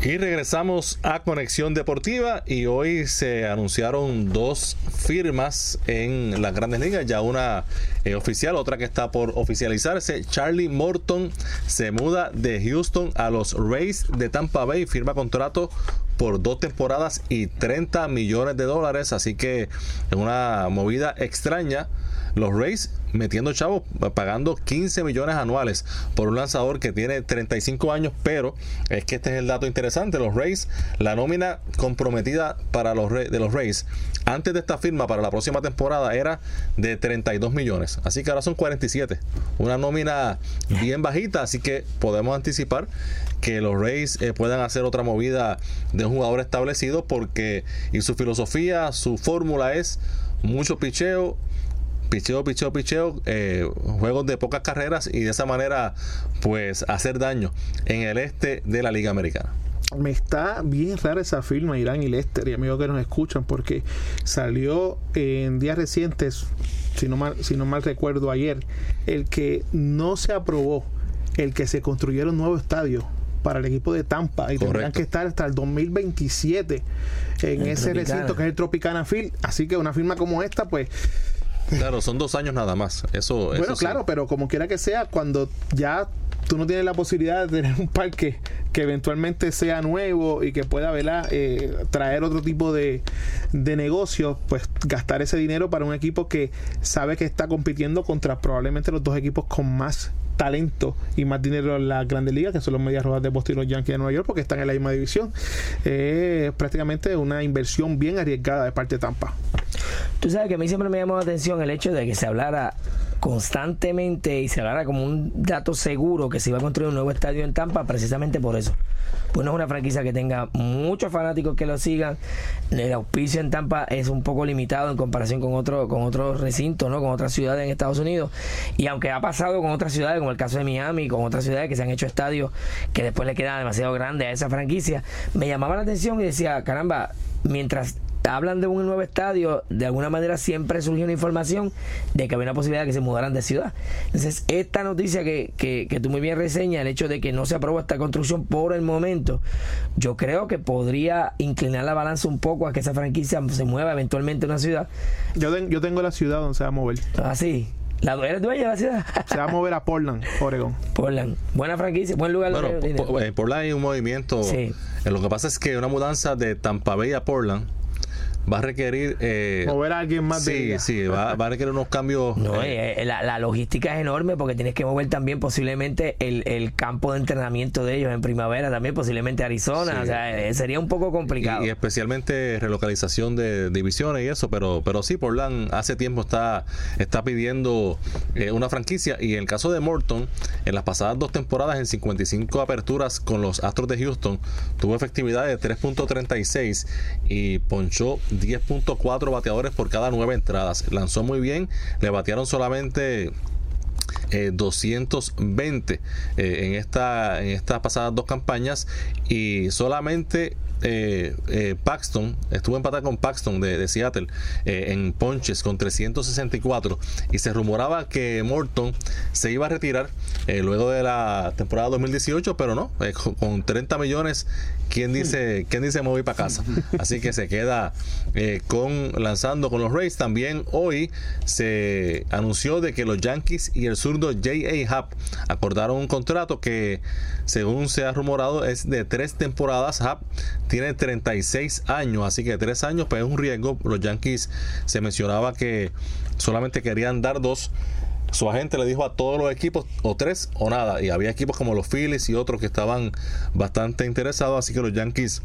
Y regresamos a Conexión Deportiva y hoy se anunciaron dos firmas en las grandes ligas, ya una eh, oficial, otra que está por oficializarse. Charlie Morton se muda de Houston a los Rays de Tampa Bay, firma contrato por dos temporadas y 30 millones de dólares, así que una movida extraña. Los Rays metiendo chavos, pagando 15 millones anuales por un lanzador que tiene 35 años, pero es que este es el dato interesante, los Rays, la nómina comprometida para los de los Rays antes de esta firma para la próxima temporada era de 32 millones, así que ahora son 47, una nómina bien bajita, así que podemos anticipar que los Rays eh, puedan hacer otra movida de un jugador establecido porque y su filosofía, su fórmula es mucho picheo picheo, picheo, picheo, eh, juegos de pocas carreras y de esa manera pues hacer daño en el este de la Liga Americana. Me está bien rara esa firma, Irán y Lester, y amigos que nos escuchan, porque salió en días recientes, si no mal, si no mal recuerdo ayer, el que no se aprobó el que se construyera un nuevo estadio para el equipo de Tampa y tendrán que estar hasta el 2027 en ese recinto que es el Tropicana Field. Así que una firma como esta, pues Claro, son dos años nada más. Eso, bueno, claro, pero como quiera que sea, cuando ya tú no tienes la posibilidad de tener <laughs> un parque que eventualmente sea nuevo y que pueda eh, traer otro tipo de, de negocio, pues gastar ese dinero para un equipo que sabe que está compitiendo contra probablemente los dos equipos con más talento y más dinero en la Grandes Ligas, que son los Medias Rojas de Boston y los Yankees de Nueva York, porque están en la misma división. Es prácticamente una inversión bien arriesgada de parte de Tampa. Tú sabes que a mí siempre me llamó la atención el hecho de que se hablara constantemente y se hablara como un dato seguro que se iba a construir un nuevo estadio en Tampa precisamente por eso. Pues no es una franquicia que tenga muchos fanáticos que lo sigan. El auspicio en Tampa es un poco limitado en comparación con otro con otros recintos, ¿no? Con otras ciudades en Estados Unidos. Y aunque ha pasado con otras ciudades, como el caso de Miami, con otras ciudades que se han hecho estadios que después le quedan demasiado grandes a esa franquicia, me llamaba la atención y decía, caramba, mientras hablan de un nuevo estadio, de alguna manera siempre surgió una información de que había una posibilidad de que se mudaran de ciudad. Entonces, esta noticia que, que, tú muy bien reseñas, el hecho de que no se aprobó esta construcción por el momento, yo creo que podría inclinar la balanza un poco a que esa franquicia se mueva eventualmente a una ciudad. Yo, yo tengo la ciudad donde se va a mover. Ah, sí. ¿La ¿Eres dueña de la ciudad? Se va a mover a Portland, Oregon. Portland. Buena franquicia, buen lugar. Bueno, eh, Portland hay un movimiento. Sí. Eh, lo que pasa es que una mudanza de Tampa Bay a Portland va a requerir eh, mover a alguien más sí sí va, a requerir unos cambios no eh, eh, la, logística es enorme porque tienes que mover también posiblemente el, el, campo de entrenamiento de ellos en primavera también posiblemente Arizona o sea eh, sería un poco complicado y, especialmente relocalización de divisiones y eso pero pero sí Portland hace tiempo está está pidiendo una franquicia y en el caso de Morton en las pasadas dos temporadas en 55 aperturas con los Astros de Houston tuvo efectividad de 3.36 y ponchó 10.4 bateadores por cada nueve entradas. Lanzó muy bien, le batearon solamente 220 eh, eh, en, esta, en estas pasadas dos campañas y solamente eh, Paxton, estuvo empatado con Paxton de, Seattle en ponches con 364 y se rumoraba que Morton se iba a retirar luego de la temporada 2018, pero no, con 30 millones ¿quién dice, quién dice me voy para casa? Así que se queda eh, con lanzando con los Rays. También hoy se anunció de que los Yankees y el zurdo J.A. Happ acordaron un contrato que, según se ha rumorado, es de tres temporadas. Happ tiene 36 años, así que tres años, pues es un riesgo. Los Yankees se mencionaba que solamente querían dar dos su agente le dijo a todos los equipos o tres o nada. Y había equipos como los Phillies y otros que estaban bastante interesados. Así que los Yankees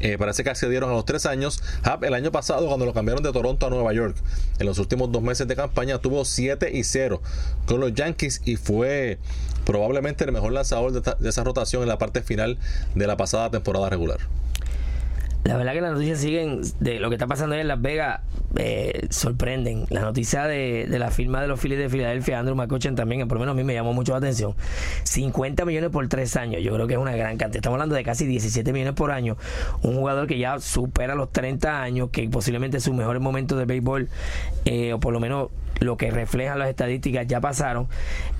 eh, parece que accedieron a los tres años. Hub el año pasado, cuando lo cambiaron de Toronto a Nueva York, en los últimos dos meses de campaña, tuvo 7 y 0 con los Yankees y fue probablemente el mejor lanzador de esa rotación en la parte final de la pasada temporada regular. La verdad que las noticias siguen de lo que está pasando en Las Vegas eh, sorprenden. La noticia de, la firma de los Phillies de Filadelfia, Andrew McCutcheon también, por lo menos a mí me llamó mucho la atención. 50 millones por tres años, yo creo que es una gran cantidad. Estamos hablando de casi 17 millones por año. Un jugador que ya supera los 30 años, que posiblemente sus mejores momentos de béisbol, eh, o por lo menos lo que reflejan las estadísticas ya pasaron.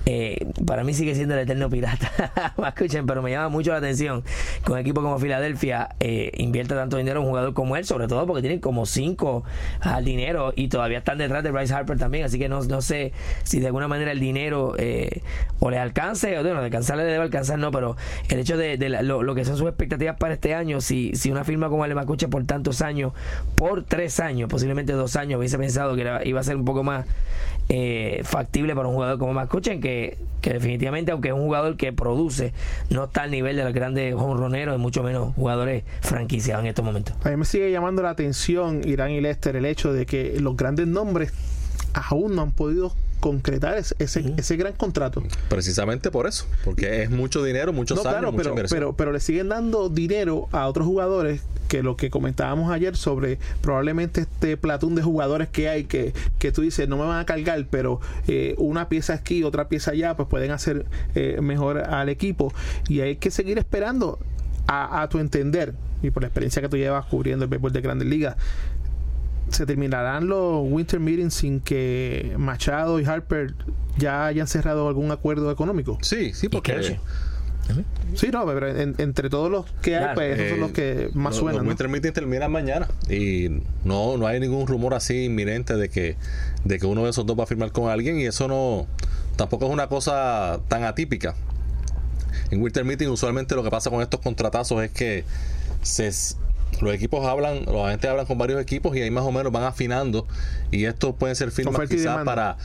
Eh, para mí sigue siendo el eterno pirata. <laughs> Escuchen, pero me llama mucho la atención que un equipo como Filadelfia eh, invierta tanto dinero en un jugador como él, sobre todo porque tienen como cinco al dinero y todavía están detrás de Bryce Harper también. Así que no, no sé si de alguna manera el dinero eh, o le alcance, o bueno, de alcanzarle debe alcanzar, no, pero el hecho de, lo, que son sus expectativas para este año, si, si una firma como el Macuche por tantos años, por tres años, posiblemente dos años, hubiese pensado que iba a ser un poco más eh, factible para un jugador como Mascuchen, que, que definitivamente, aunque es un jugador que produce, no está al nivel de los grandes honroneros y mucho menos jugadores franquiciados en estos momentos. A mí me sigue llamando la atención, Irán y Lester, el hecho de que los grandes nombres aún no han podido concretar ese, ese, gran contrato. Precisamente por eso, porque es mucho dinero, muchos años, claro, pero, pero, pero le siguen dando dinero a otros jugadores que lo que comentábamos ayer sobre probablemente este platón de jugadores que hay que, que tú dices no me van a cargar, pero eh, una pieza aquí, otra pieza allá, pues pueden hacer eh, mejor al equipo y hay que seguir esperando a, a tu entender y por la experiencia que tú llevas cubriendo el béisbol de Grandes Ligas se terminarán los Winter Meetings sin que Machado y Harper ya hayan cerrado algún acuerdo económico. Sí, sí, porque... Sí, no, pero entre todos los que hay, pues esos son los que más suenan. Los Winter Meetings terminan mañana y no, no hay ningún rumor así inminente de que, de que uno de esos dos va a firmar con alguien y eso no tampoco es una cosa tan atípica. En Winter Meeting usualmente lo que pasa con estos contratazos es que se, los equipos hablan, los agentes hablan con varios equipos y ahí más o menos van afinando y esto puede ser firmas quizás para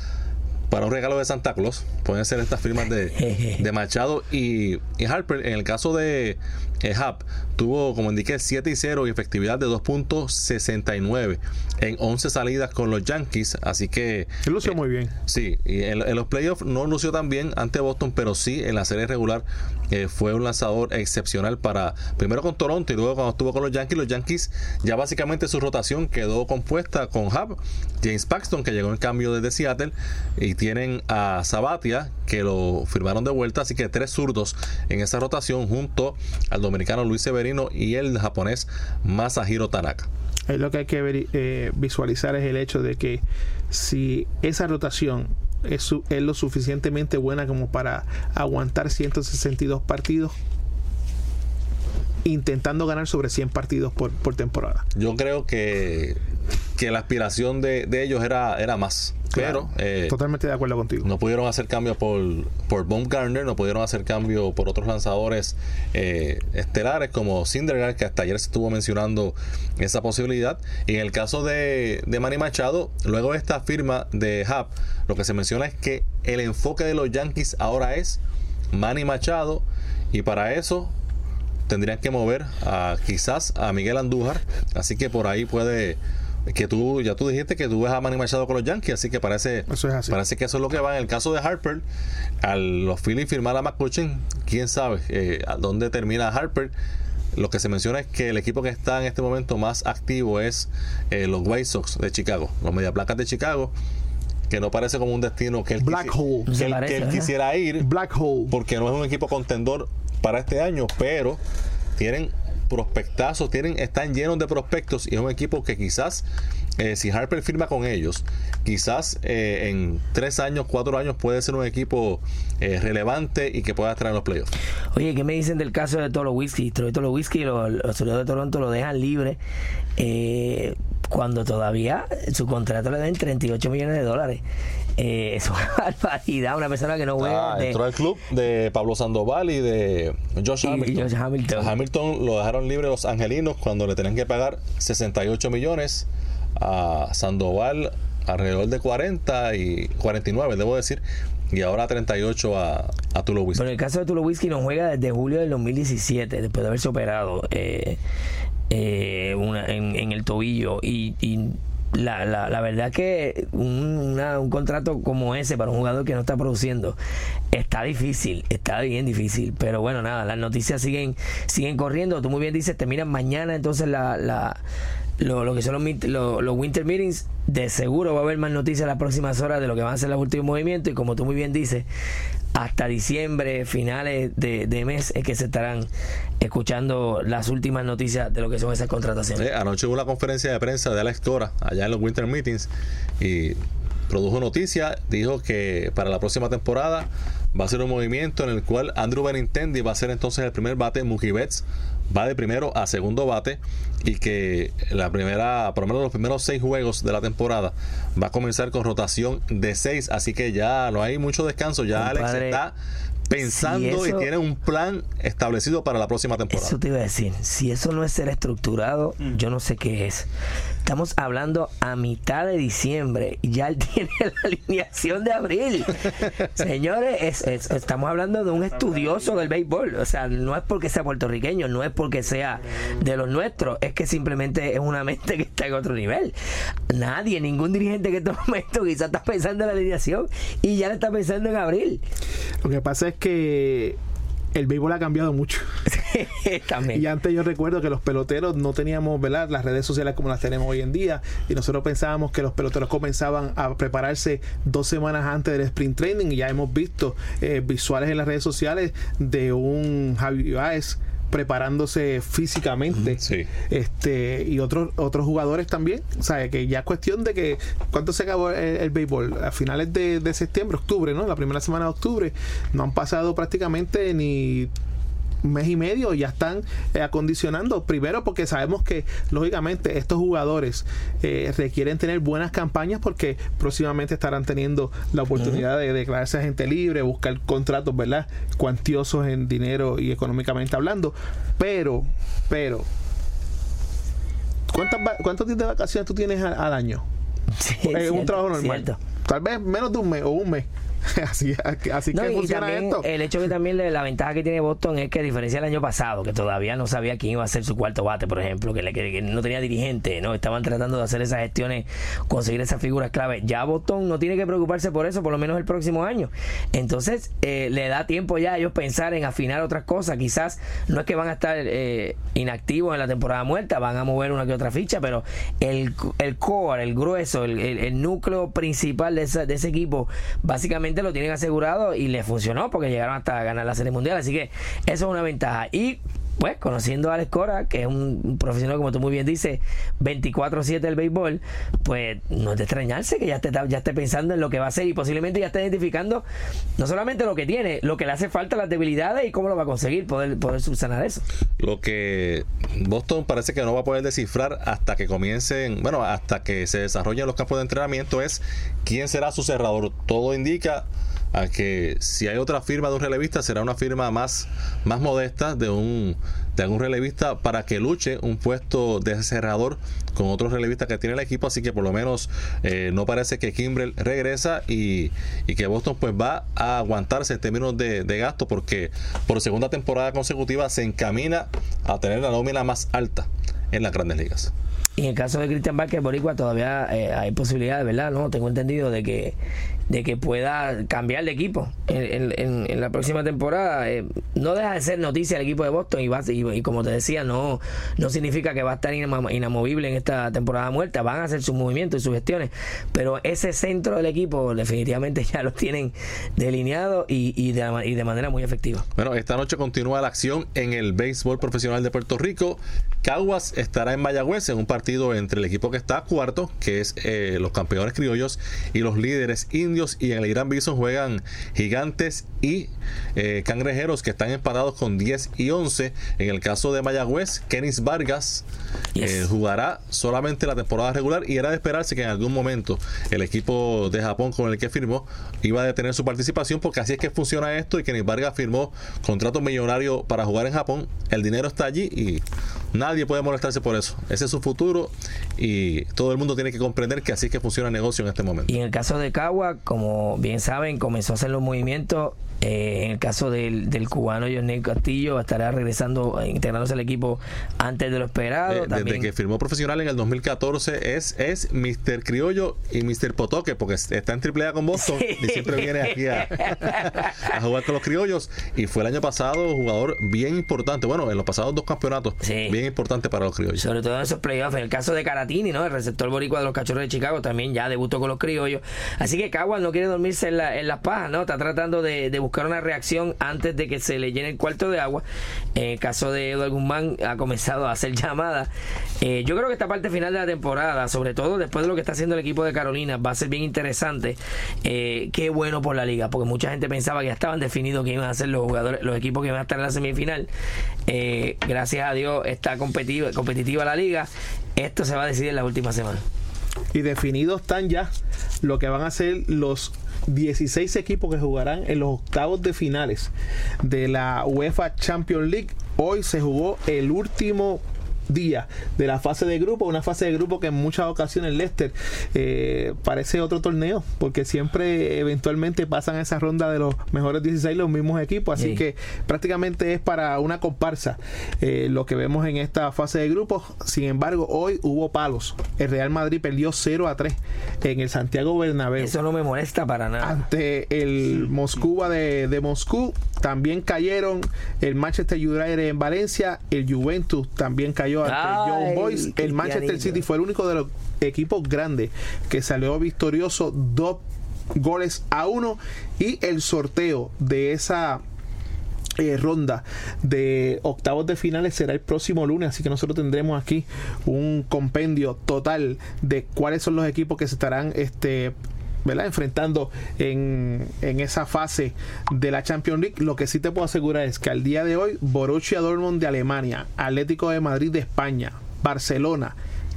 para un regalo de Santa Claus. Pueden ser estas firmas de, <laughs> de Machado y, y, Harper. En el caso de eh, Hub, tuvo, como indiqué, 7 y 0 y efectividad de 2.69 en 11 salidas con los Yankees. Así que. lució muy bien. Sí, y en, los playoffs no lució tan bien ante Boston, pero sí en la serie regular eh, fue un lanzador excepcional para. Primero con Toronto y luego cuando estuvo con los Yankees. Los Yankees ya básicamente su rotación quedó compuesta con Hub, James Paxton, que llegó en cambio desde Seattle, y tienen a Sabatia, que lo firmaron de vuelta. Así que tres zurdos en esa rotación junto al dominicano Luis Severino y el japonés Masahiro Tanaka. lo que hay que eh, visualizar es el hecho de que si esa rotación es, es lo suficientemente buena como para aguantar 162 partidos, intentando ganar sobre 100 partidos por, por temporada. Yo creo que, que la aspiración de, de ellos era, era más. Pero eh, totalmente de acuerdo contigo. No pudieron hacer cambio por, por Baumgartner, no pudieron hacer cambio por otros lanzadores eh, estelares como Syndergaard, que hasta ayer se estuvo mencionando esa posibilidad. Y en el caso de, de Manny Machado, luego de esta firma de Hub, lo que se menciona es que el enfoque de los Yankees ahora es Manny Machado, y para eso tendrían que mover a quizás a Miguel Andújar, así que por ahí puede que tú ya tú dijiste que tú ves a Manny Machado con los Yankees, así que parece parece que eso es lo que va en el caso de Harper, al los Phillies firmar a McCutcheon, quién sabe eh, a dónde termina Harper. Lo que se menciona es que el equipo que está en este momento más activo es eh, los White Sox de Chicago, los Media Placas de Chicago que no parece como un destino que él, Black hole. que él quisiera ir Black Hole porque no es un equipo contendor para este año pero tienen prospectazos, tienen, están llenos de prospectos y es un equipo que quizás eh, si Harper firma con ellos, quizás eh, en tres años, cuatro años puede ser un equipo eh, relevante y que pueda estar en los playoffs. Oye, ¿qué me dicen del caso de Tolo Whisky? Tolo Whisky, los, los de Toronto lo dejan libre cuando todavía su contrato le den 38 millones de dólares. Es una <laughs> barbaridad, una persona que no juega. Ah, entró al club de Pablo Sandoval y de Josh Hamilton. Hamilton. Hamilton lo dejaron libre los angelinos cuando le tenían que pagar 68 millones a Sandoval alrededor de 40 y 49, debo decir, y ahora 38 a, a Tulo Pero el caso de Tulo Whisky no juega desde julio del 2017, después de haberse operado eh, eh, en, el tobillo. Y, la, la, la, verdad que un, un, contrato como ese para un jugador que no está produciendo está difícil, está bien difícil. Pero bueno, nada, las noticias siguen siguen corriendo. Tú muy bien dices, terminan mañana entonces la, la lo, que son los, los, winter meetings, de seguro va a haber más noticias las próximas horas de lo que van a ser los últimos movimientos y como tú muy bien dices, hasta diciembre, finales de, mes es que se estarán escuchando las últimas noticias de lo que son esas contrataciones. anoche hubo una conferencia de prensa de Alex Cora allá en los winter meetings y produjo noticia, dijo que para la próxima temporada va a ser un movimiento en el cual Andrew Benintendi va a ser entonces el primer bate, Mookie Betts va de primero a segundo bate y que la primera, por lo menos los primeros seis juegos de la temporada va a comenzar con rotación de seis, así que ya no hay mucho descanso, ya Alex está pensando y tiene un plan establecido para la próxima temporada. Eso te iba a decir, si eso no es ser estructurado, mm. yo no sé qué es. Estamos hablando a mitad de diciembre y ya él <laughs> tiene la alineación de abril. <laughs> Señores, estamos hablando de un estudioso del béisbol. O sea, no es porque sea puertorriqueño, no es porque sea de los nuestros, es que simplemente es una mente que está en otro nivel. Nadie, ningún dirigente que en este momento quizás está pensando en la alineación y ya le está pensando en abril. Lo que pasa es que el béisbol ha cambiado mucho. <laughs> También. Y antes yo recuerdo que los peloteros no teníamos ¿verdad? las redes sociales como las tenemos hoy en día y nosotros pensábamos que los peloteros comenzaban a prepararse dos semanas antes del sprint training y ya hemos visto eh, visuales en las redes sociales de un Javi Baez preparándose físicamente. Este y otros otros jugadores también. O sea que ya es cuestión de que cuánto se acabó el, béisbol a finales de, de, septiembre octubre no la primera semana de octubre. No han pasado prácticamente ni mes y medio ya están eh, acondicionando. Primero porque sabemos que lógicamente estos jugadores eh, requieren tener buenas campañas porque próximamente estarán teniendo la oportunidad de declararse agente libre, buscar contratos, ¿verdad? Cuantiosos en dinero y económicamente hablando. Pero, pero, ¿cuántas, ¿cuántos días de vacaciones tú tienes al, año? es un trabajo normal. Tal vez menos de un mes o un mes. <laughs> así, así que funciona esto. El hecho que también la ventaja que tiene Boston es que a diferencia del año pasado, que todavía no sabía quién iba a ser su cuarto bate, por ejemplo, que, que, no tenía dirigente, no estaban tratando de hacer esas gestiones, conseguir esas figuras clave. Ya Boston no tiene que preocuparse por eso, por lo menos el próximo año. Entonces eh, le da tiempo ya a ellos pensar en afinar otras cosas. Quizás no es que van a estar eh, inactivos en la temporada muerta, van a mover una que otra ficha, pero el, el core, el grueso, el, el, núcleo principal de, de ese equipo, básicamente lo tienen asegurado y les funcionó porque llegaron hasta ganar la Serie Mundial. Así que eso es una ventaja. Y pues conociendo a Alex Cora, que es un profesional, como tú muy bien dices, 24-7 del béisbol, pues no es de extrañarse que ya esté, ya esté pensando en lo que va a hacer y posiblemente ya esté identificando no solamente lo que tiene, lo que le hace falta, las debilidades y cómo lo va a conseguir, poder, poder subsanar eso. Lo que Boston parece que no va a poder descifrar hasta que comiencen, bueno, hasta que se desarrollen los campos de entrenamiento es quién será su cerrador. Todo indica a que si hay otra firma de un relevista será una firma más, más modesta de un de algún relevista para que luche un puesto de cerrador con otros relevistas que tiene el equipo así que por lo menos eh, no parece que Kimbrel regresa y, y, que Boston pues va a aguantarse en términos de, de gasto porque por segunda temporada consecutiva se encamina a tener la nómina más alta en las grandes ligas. Y en el caso de Christian Vázquez Boricua todavía eh, hay posibilidades, ¿verdad? No, tengo entendido de que de que pueda cambiar de equipo en, la próxima temporada. Eh, no deja de ser noticia el equipo de Boston y, va, y, como te decía, no, no significa que va a estar inamovible en esta temporada muerta. Van a hacer sus movimientos y sus gestiones, pero ese centro del equipo definitivamente <laughs> ya lo tienen delineado y, y, de, y de manera muy efectiva. Bueno, esta noche continúa la acción en el béisbol profesional de Puerto Rico. Caguas estará en Mayagüez en un partido entre el equipo que está cuarto, que es eh, los campeones criollos, y los líderes indios. Y en el Gran Bison juegan gigantes y eh, cangrejeros que están empatados con 10 y 11. En el caso de Mayagüez, Kenis Vargas eh, jugará solamente la temporada regular y era de esperarse que en algún momento el equipo de Japón con el que firmó iba a detener su participación porque así es que funciona esto y Kenis Vargas firmó contrato millonario para jugar en Japón. El dinero está allí y Nadie puede molestarse por eso. Ese es su futuro y todo el mundo tiene que comprender que así es que funciona el negocio en este momento. Y en el caso de Cagua, como bien saben, comenzó a hacer los movimientos eh, en el caso del, del cubano Johnny Castillo, estará regresando, integrándose al equipo antes de lo esperado. Eh, desde que firmó profesional en el 2014 es, es Mr. Criollo y Mr. Potoque, porque está en AAA con Boston y siempre viene aquí a, jugar con los criollos. Y fue el año pasado jugador bien importante, bueno, en los pasados dos campeonatos, bien importante para los criollos. Sobre todo en esos playoffs. En el caso de Caratini, ¿no? el receptor boricua de los cachorros de Chicago, también ya debutó con los criollos. Así que Caguas no quiere dormirse en, la, en las pajas, ¿no? Está tratando de, de buscar una reacción antes de que se le llene el cuarto de agua. En el caso de Eduardo Guzmán, ha comenzado a hacer <laughs> llamadas. Eh, yo creo que esta parte final de la temporada, sobre todo después de lo que está haciendo el equipo de Carolina, va a ser bien interesante. Eh, qué bueno por la liga, porque mucha gente pensaba que ya estaban definidos que iban a ser los jugadores, los equipos que iban a estar en la semifinal. Eh, gracias a Dios está competitiva, competitiva la liga. Esto se va a decidir en la última semana. Y definidos están ya lo que van a ser los 16 equipos que jugarán en los octavos de finales de la UEFA Champions League. Hoy se jugó el último día de la fase de grupo, una fase de grupo que en muchas ocasiones Leicester eh, parece otro torneo, porque siempre eventualmente pasan esa ronda de los mejores 16 los mismos equipos, así que prácticamente es para una comparsa eh, lo que vemos en esta fase de grupos. Sin embargo, hoy hubo palos. El Real Madrid perdió 0 a 3 en el Santiago Bernabéu. Eso no me molesta para nada. Ante el Moscú de, de Moscú también cayeron el Manchester United en Valencia, el Juventus también cayó el Manchester City fue el único de los equipos grandes que salió victorioso dos goles a uno. Y el sorteo de esa eh, ronda de octavos de finales será el próximo lunes, así que nosotros tendremos aquí un compendio total de cuáles son los equipos que se estarán este ¿verdad? enfrentando en, en, esa fase de la Champions League. Lo que sí te puedo asegurar es que al día de hoy, Borussia Dortmund de Alemania, Atlético de Madrid de España, Barcelona,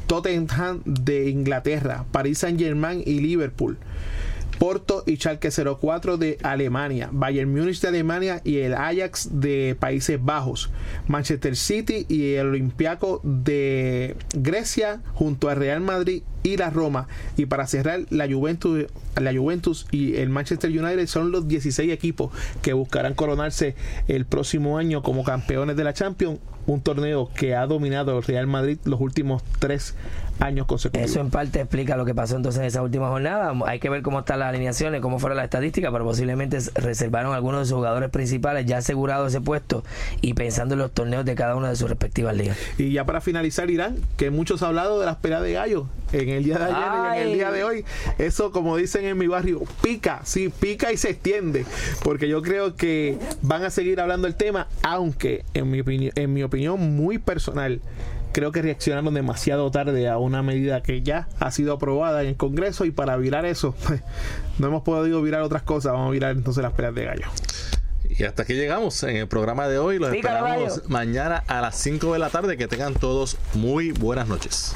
Tottenham de Inglaterra, París Saint Germain y Liverpool. Porto y Schalke 04 de Alemania, Bayern Múnich de Alemania y el Ajax de Países Bajos, Manchester City y el Olympiaco de Grecia junto a Real Madrid y la Roma. Y para cerrar, la Juventus, la Juventus y el Manchester United son los 16 equipos que buscarán coronarse el próximo año como campeones de la Champions, un torneo que ha dominado el Real Madrid los últimos tres años consecutivos. Eso en parte explica lo que pasó entonces en esa última jornada. Hay que ver cómo están las alineaciones, cómo fueron las estadísticas, pero posiblemente reservaron algunos de sus jugadores principales ya asegurados ese puesto y pensando en los torneos de cada una de sus respectivas ligas. Y ya para finalizar, Irán, que muchos han hablado de las peleas de gallo en el día de ayer y en el día de hoy. Eso, como dicen en mi barrio, pica, sí, pica y se extiende, porque yo creo que van a seguir hablando el tema, aunque en mi, en mi opinión muy personal, creo que reaccionaron demasiado tarde a una medida que ya ha sido aprobada en el Congreso y para virar eso, <laughs> pues, no hemos podido virar otras cosas, vamos a virar entonces las peleas de gallo. Y hasta aquí llegamos en el programa de hoy. Los esperamos mañana a las 5 de la tarde. Que tengan todos muy buenas noches.